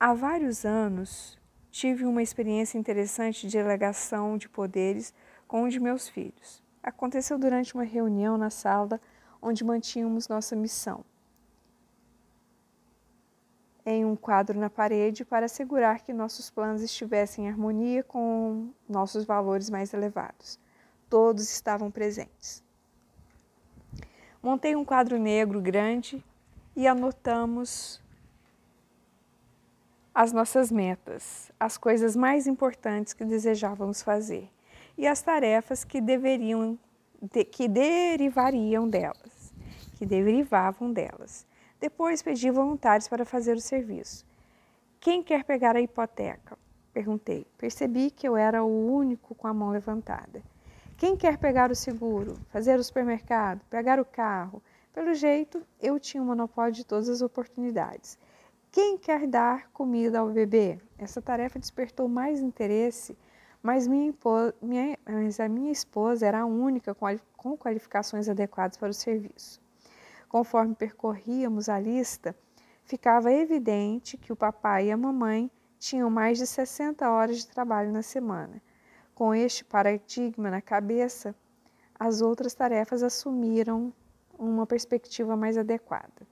Há vários anos, tive uma experiência interessante de delegação de poderes com um de meus filhos. Aconteceu durante uma reunião na sala onde mantínhamos nossa missão. Em um quadro na parede para assegurar que nossos planos estivessem em harmonia com nossos valores mais elevados. Todos estavam presentes. Montei um quadro negro grande e anotamos as nossas metas, as coisas mais importantes que desejávamos fazer e as tarefas que deveriam que derivariam delas, que derivavam delas. Depois pedi voluntários para fazer o serviço. Quem quer pegar a hipoteca? Perguntei. Percebi que eu era o único com a mão levantada. Quem quer pegar o seguro, fazer o supermercado, pegar o carro? Pelo jeito, eu tinha o monopólio de todas as oportunidades. Quem quer dar comida ao bebê? Essa tarefa despertou mais interesse, mas, minha, minha, mas a minha esposa era a única com qualificações adequadas para o serviço. Conforme percorríamos a lista, ficava evidente que o papai e a mamãe tinham mais de 60 horas de trabalho na semana. Com este paradigma na cabeça, as outras tarefas assumiram uma perspectiva mais adequada.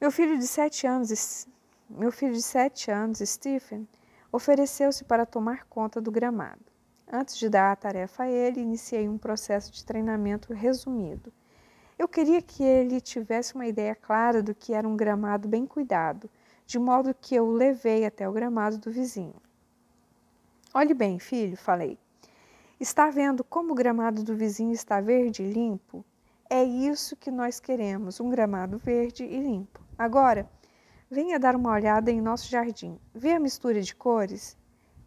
Meu filho de sete anos, meu filho de sete anos, Stephen, ofereceu-se para tomar conta do gramado. Antes de dar a tarefa a ele, iniciei um processo de treinamento resumido. Eu queria que ele tivesse uma ideia clara do que era um gramado bem cuidado, de modo que eu o levei até o gramado do vizinho. Olhe bem, filho, falei. Está vendo como o gramado do vizinho está verde e limpo? É isso que nós queremos, um gramado verde e limpo. Agora, venha dar uma olhada em nosso jardim. Vê a mistura de cores?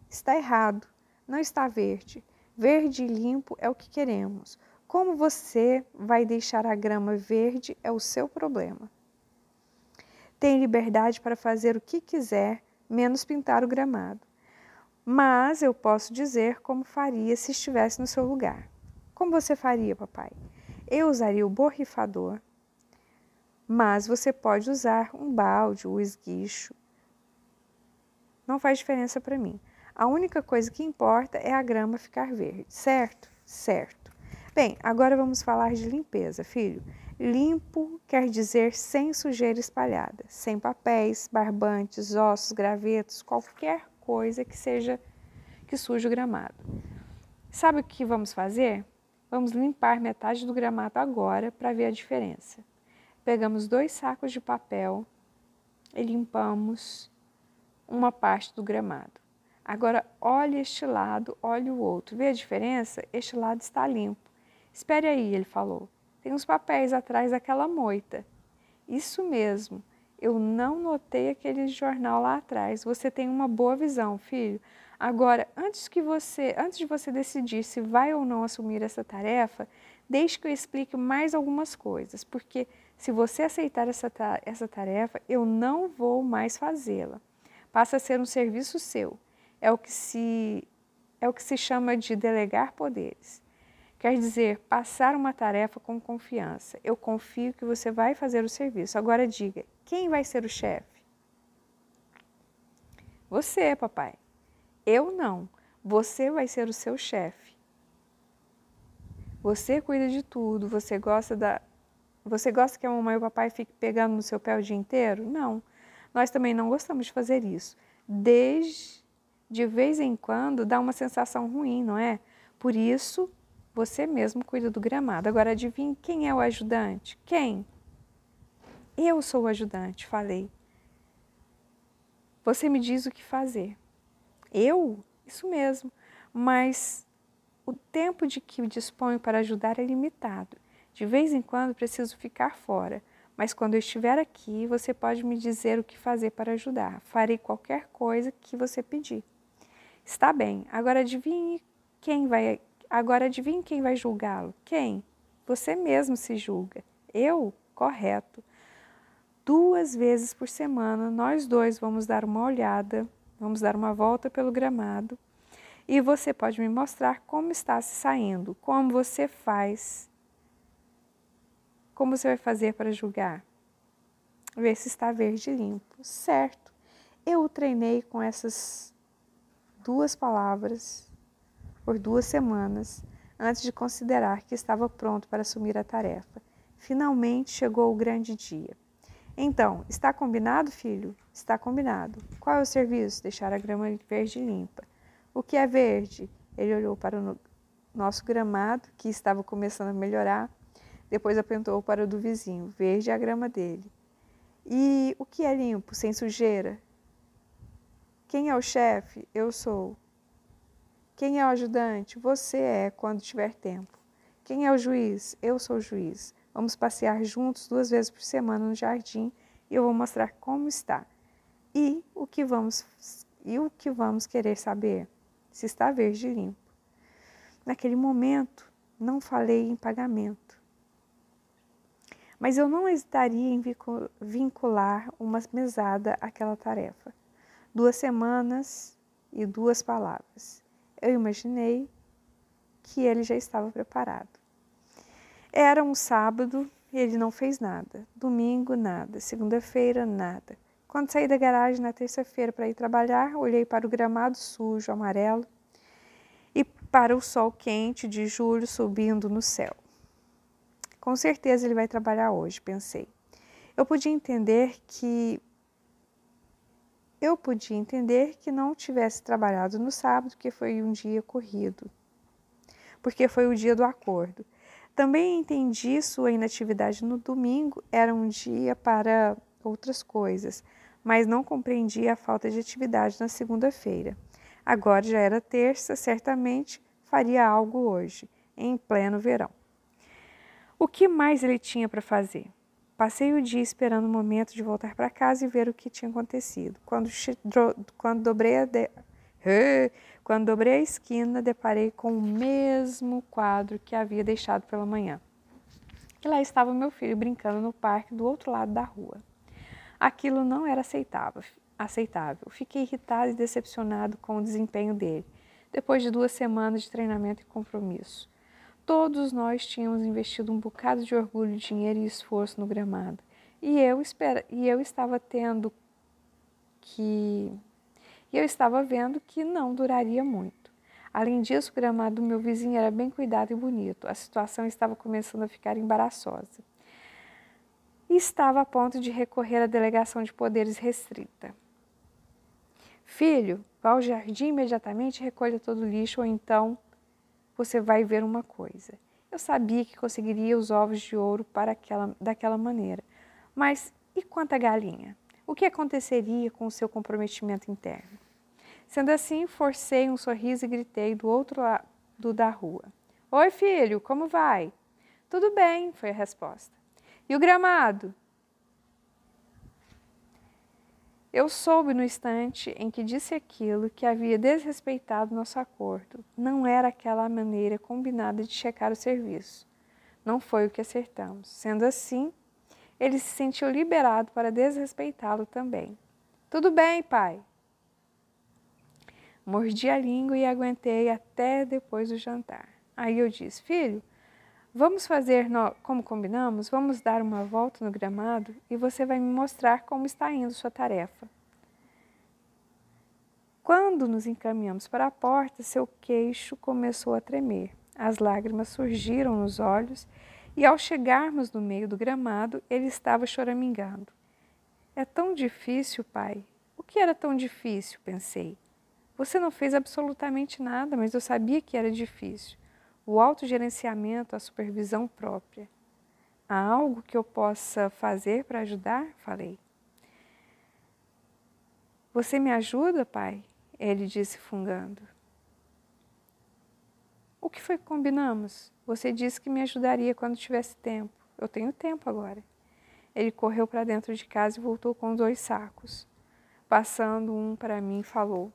Está errado. Não está verde. Verde e limpo é o que queremos. Como você vai deixar a grama verde é o seu problema. Tem liberdade para fazer o que quiser, menos pintar o gramado. Mas eu posso dizer como faria se estivesse no seu lugar. Como você faria, papai? Eu usaria o borrifador, mas você pode usar um balde, o um esguicho. Não faz diferença para mim. A única coisa que importa é a grama ficar verde, certo? Certo. Bem, agora vamos falar de limpeza, filho. Limpo quer dizer sem sujeira espalhada, sem papéis, barbantes, ossos, gravetos, qualquer coisa que seja que suje o gramado. Sabe o que vamos fazer? Vamos limpar metade do gramado agora para ver a diferença. Pegamos dois sacos de papel e limpamos uma parte do gramado. Agora, olhe este lado, olhe o outro. Vê a diferença? Este lado está limpo. Espere aí, ele falou. Tem uns papéis atrás daquela moita. Isso mesmo. Eu não notei aquele jornal lá atrás. Você tem uma boa visão, filho. Agora, antes que você, antes de você decidir se vai ou não assumir essa tarefa, deixe que eu explique mais algumas coisas, porque se você aceitar essa, essa tarefa, eu não vou mais fazê-la. Passa a ser um serviço seu. É o que se é o que se chama de delegar poderes. Quer dizer, passar uma tarefa com confiança. Eu confio que você vai fazer o serviço. Agora diga, quem vai ser o chefe? Você, papai. Eu não. Você vai ser o seu chefe. Você cuida de tudo, você gosta da você gosta que a mamãe e o papai fiquem pegando no seu pé o dia inteiro? Não. Nós também não gostamos de fazer isso. Desde de vez em quando dá uma sensação ruim, não é? Por isso, você mesmo cuida do gramado. Agora adivinhe quem é o ajudante? Quem? Eu sou o ajudante, falei. Você me diz o que fazer. Eu? Isso mesmo. Mas o tempo de que disponho para ajudar é limitado. De vez em quando preciso ficar fora, mas quando eu estiver aqui, você pode me dizer o que fazer para ajudar. Farei qualquer coisa que você pedir. Está bem. Agora adivinhe quem vai agora adivinhe quem vai julgá-lo. Quem? Você mesmo se julga. Eu? Correto. Duas vezes por semana nós dois vamos dar uma olhada, vamos dar uma volta pelo gramado e você pode me mostrar como está se saindo, como você faz como você vai fazer para julgar? Ver se está verde limpo. Certo. Eu o treinei com essas duas palavras por duas semanas antes de considerar que estava pronto para assumir a tarefa. Finalmente chegou o grande dia. Então, está combinado, filho? Está combinado. Qual é o serviço? Deixar a grama verde limpa. O que é verde? Ele olhou para o nosso gramado, que estava começando a melhorar. Depois apontou para o do vizinho. Verde é a grama dele. E o que é limpo, sem sujeira? Quem é o chefe? Eu sou. Quem é o ajudante? Você é, quando tiver tempo. Quem é o juiz? Eu sou o juiz. Vamos passear juntos duas vezes por semana no jardim e eu vou mostrar como está. E o que vamos e o que vamos querer saber? Se está verde e limpo. Naquele momento, não falei em pagamento. Mas eu não hesitaria em vincular uma mesada àquela tarefa duas semanas e duas palavras. Eu imaginei que ele já estava preparado. Era um sábado e ele não fez nada. Domingo, nada. Segunda-feira, nada. Quando saí da garagem na terça-feira para ir trabalhar, olhei para o gramado sujo, amarelo, e para o sol quente de julho subindo no céu. Com certeza ele vai trabalhar hoje, pensei. Eu podia entender que eu podia entender que não tivesse trabalhado no sábado, que foi um dia corrido, porque foi o dia do acordo. Também entendi sua inatividade no domingo era um dia para outras coisas, mas não compreendi a falta de atividade na segunda-feira. Agora já era terça, certamente faria algo hoje, em pleno verão. O que mais ele tinha para fazer? Passei o dia esperando o momento de voltar para casa e ver o que tinha acontecido. Quando, quando, dobrei a de... quando dobrei a esquina, deparei com o mesmo quadro que havia deixado pela manhã. E lá estava meu filho brincando no parque do outro lado da rua. Aquilo não era aceitável. aceitável. Fiquei irritado e decepcionado com o desempenho dele, depois de duas semanas de treinamento e compromisso. Todos nós tínhamos investido um bocado de orgulho, dinheiro e esforço no gramado. E eu, espera, e eu estava tendo que. E eu estava vendo que não duraria muito. Além disso, o gramado do meu vizinho era bem cuidado e bonito. A situação estava começando a ficar embaraçosa. E estava a ponto de recorrer à delegação de poderes restrita. Filho, vá ao jardim imediatamente e recolha todo o lixo, ou então você vai ver uma coisa. Eu sabia que conseguiria os ovos de ouro para aquela, daquela maneira. Mas e quanto à galinha? O que aconteceria com o seu comprometimento interno? Sendo assim, forcei um sorriso e gritei do outro lado da rua: Oi, filho, como vai? Tudo bem, foi a resposta. E o gramado? Eu soube no instante em que disse aquilo que havia desrespeitado nosso acordo. Não era aquela maneira combinada de checar o serviço. Não foi o que acertamos. Sendo assim, ele se sentiu liberado para desrespeitá-lo também. Tudo bem, pai. Mordi a língua e aguentei até depois do jantar. Aí eu disse: Filho, vamos fazer no... como combinamos? Vamos dar uma volta no gramado e você vai me mostrar como está indo sua tarefa. Quando nos encaminhamos para a porta, seu queixo começou a tremer. As lágrimas surgiram nos olhos e, ao chegarmos no meio do gramado, ele estava choramingando. É tão difícil, pai. O que era tão difícil? pensei. Você não fez absolutamente nada, mas eu sabia que era difícil. O autogerenciamento, a supervisão própria. Há algo que eu possa fazer para ajudar? Falei. Você me ajuda, pai? Ele disse fungando. O que foi que combinamos? Você disse que me ajudaria quando tivesse tempo. Eu tenho tempo agora. Ele correu para dentro de casa e voltou com dois sacos. Passando um para mim, falou: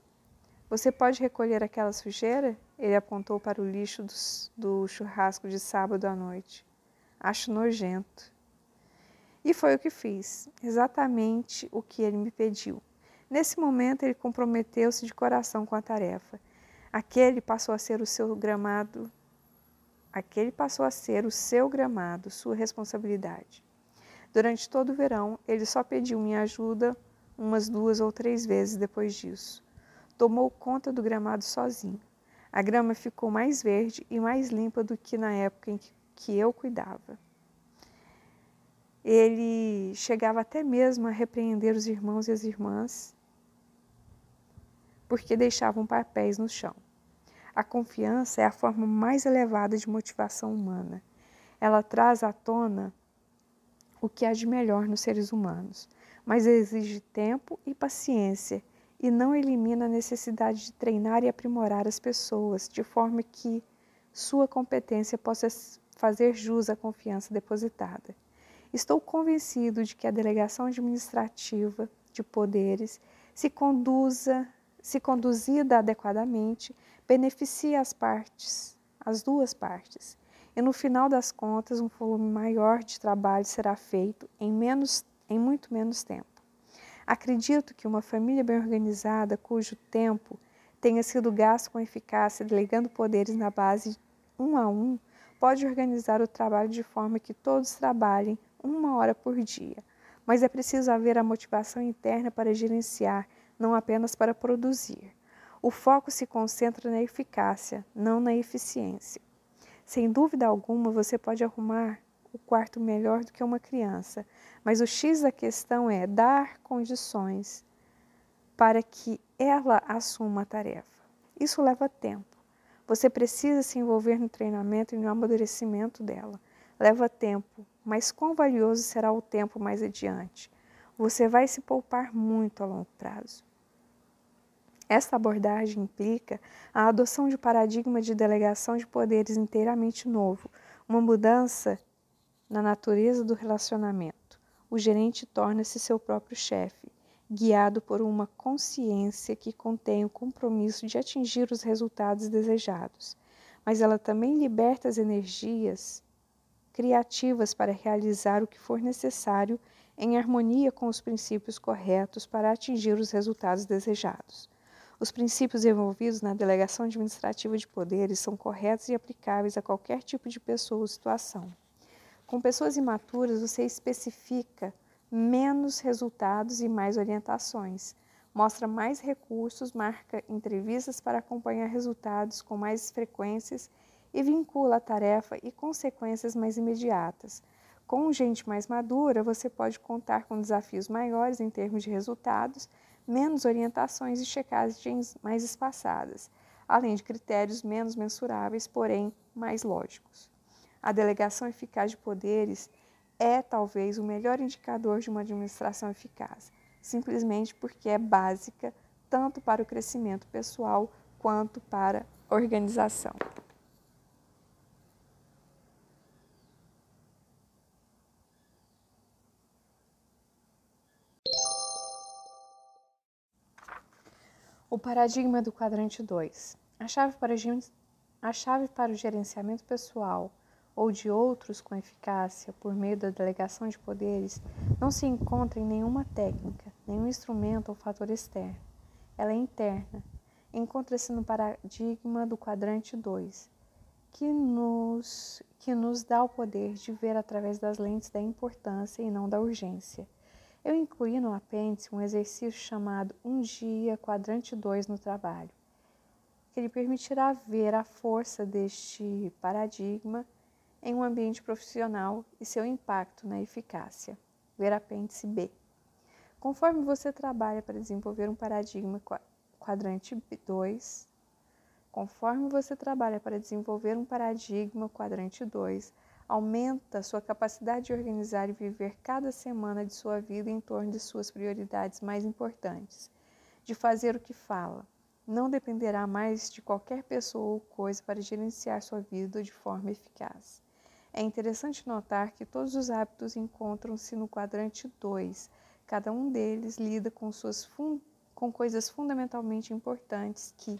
Você pode recolher aquela sujeira? Ele apontou para o lixo do, do churrasco de sábado à noite. Acho nojento. E foi o que fiz, exatamente o que ele me pediu. Nesse momento, ele comprometeu-se de coração com a tarefa. Aquele passou a ser o seu gramado, aquele passou a ser o seu gramado, sua responsabilidade. Durante todo o verão, ele só pediu minha ajuda umas duas ou três vezes depois disso. Tomou conta do gramado sozinho. A grama ficou mais verde e mais limpa do que na época em que eu cuidava. Ele chegava até mesmo a repreender os irmãos e as irmãs porque deixavam papéis no chão. A confiança é a forma mais elevada de motivação humana. Ela traz à tona o que há de melhor nos seres humanos, mas exige tempo e paciência e não elimina a necessidade de treinar e aprimorar as pessoas de forma que sua competência possa fazer jus à confiança depositada. Estou convencido de que a delegação administrativa de poderes se conduza, se conduzida adequadamente, beneficia as partes, as duas partes. E no final das contas, um volume maior de trabalho será feito em menos em muito menos tempo. Acredito que uma família bem organizada, cujo tempo tenha sido gasto com eficácia, delegando poderes na base um a um, pode organizar o trabalho de forma que todos trabalhem uma hora por dia, mas é preciso haver a motivação interna para gerenciar, não apenas para produzir. O foco se concentra na eficácia, não na eficiência. Sem dúvida alguma, você pode arrumar o quarto melhor do que uma criança, mas o X da questão é dar condições para que ela assuma a tarefa. Isso leva tempo. Você precisa se envolver no treinamento e no amadurecimento dela. Leva tempo, mas quão valioso será o tempo mais adiante? Você vai se poupar muito a longo prazo. Esta abordagem implica a adoção de um paradigma de delegação de poderes inteiramente novo, uma mudança na natureza do relacionamento. O gerente torna-se seu próprio chefe, guiado por uma consciência que contém o compromisso de atingir os resultados desejados, mas ela também liberta as energias criativas para realizar o que for necessário em harmonia com os princípios corretos para atingir os resultados desejados. Os princípios envolvidos na delegação administrativa de poderes são corretos e aplicáveis a qualquer tipo de pessoa ou situação. Com pessoas imaturas, você especifica menos resultados e mais orientações, mostra mais recursos, marca entrevistas para acompanhar resultados com mais frequências e vincula a tarefa e consequências mais imediatas. Com gente mais madura, você pode contar com desafios maiores em termos de resultados, menos orientações e checagens mais espaçadas, além de critérios menos mensuráveis, porém mais lógicos. A delegação eficaz de poderes é talvez o melhor indicador de uma administração eficaz, simplesmente porque é básica tanto para o crescimento pessoal quanto para a organização. O paradigma do quadrante 2. A chave para, a chave para o gerenciamento pessoal ou de outros com eficácia por meio da delegação de poderes não se encontra em nenhuma técnica, nenhum instrumento ou fator externo. Ela é interna. Encontra-se no paradigma do quadrante 2, que nos, que nos dá o poder de ver através das lentes da importância e não da urgência. Eu incluí no apêndice um exercício chamado Um Dia Quadrante 2 no Trabalho, que lhe permitirá ver a força deste paradigma em um ambiente profissional e seu impacto na eficácia. Ver apêndice B. Conforme você trabalha para desenvolver um paradigma quadrante 2, conforme você trabalha para desenvolver um paradigma quadrante 2, aumenta sua capacidade de organizar e viver cada semana de sua vida em torno de suas prioridades mais importantes, de fazer o que fala. Não dependerá mais de qualquer pessoa ou coisa para gerenciar sua vida de forma eficaz. É interessante notar que todos os hábitos encontram-se no quadrante 2. Cada um deles lida com, suas com coisas fundamentalmente importantes que,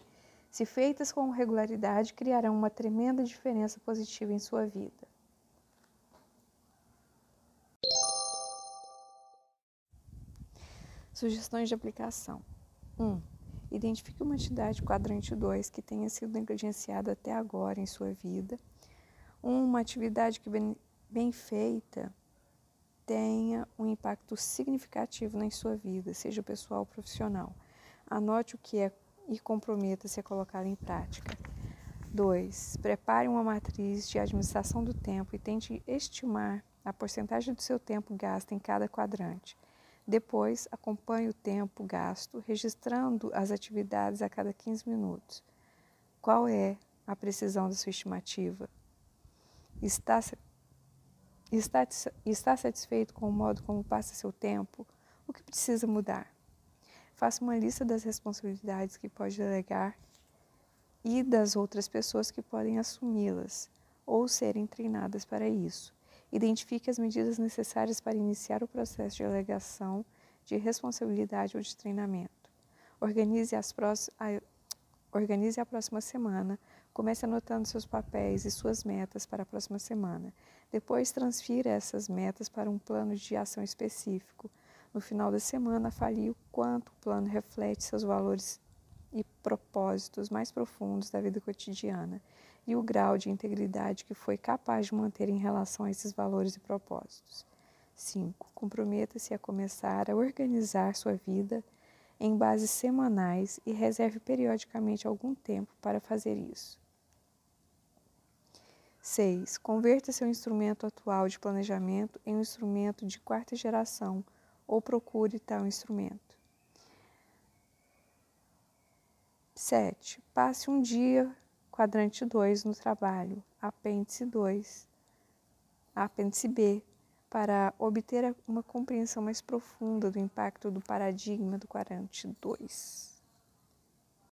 se feitas com regularidade, criarão uma tremenda diferença positiva em sua vida. Sugestões de aplicação. 1. Um, identifique uma entidade quadrante 2 que tenha sido negligenciada até agora em sua vida. Uma atividade que bem, bem feita tenha um impacto significativo na sua vida, seja pessoal ou profissional. Anote o que é e comprometa-se a colocá-lo em prática. 2. Prepare uma matriz de administração do tempo e tente estimar a porcentagem do seu tempo gasto em cada quadrante. Depois, acompanhe o tempo gasto, registrando as atividades a cada 15 minutos. Qual é a precisão da sua estimativa? Está, está, está satisfeito com o modo como passa seu tempo? O que precisa mudar? Faça uma lista das responsabilidades que pode delegar e das outras pessoas que podem assumi-las ou serem treinadas para isso. Identifique as medidas necessárias para iniciar o processo de alegação de responsabilidade ou de treinamento. Organize, a, organize a próxima semana. Comece anotando seus papéis e suas metas para a próxima semana. Depois, transfira essas metas para um plano de ação específico. No final da semana, avalie o quanto o plano reflete seus valores e propósitos mais profundos da vida cotidiana e o grau de integridade que foi capaz de manter em relação a esses valores e propósitos. 5. Comprometa-se a começar a organizar sua vida em bases semanais e reserve periodicamente algum tempo para fazer isso. 6. Converta seu instrumento atual de planejamento em um instrumento de quarta geração ou procure tal instrumento. 7. Passe um dia, quadrante 2, no trabalho, apêndice 2, apêndice B, para obter uma compreensão mais profunda do impacto do paradigma do quadrante 2.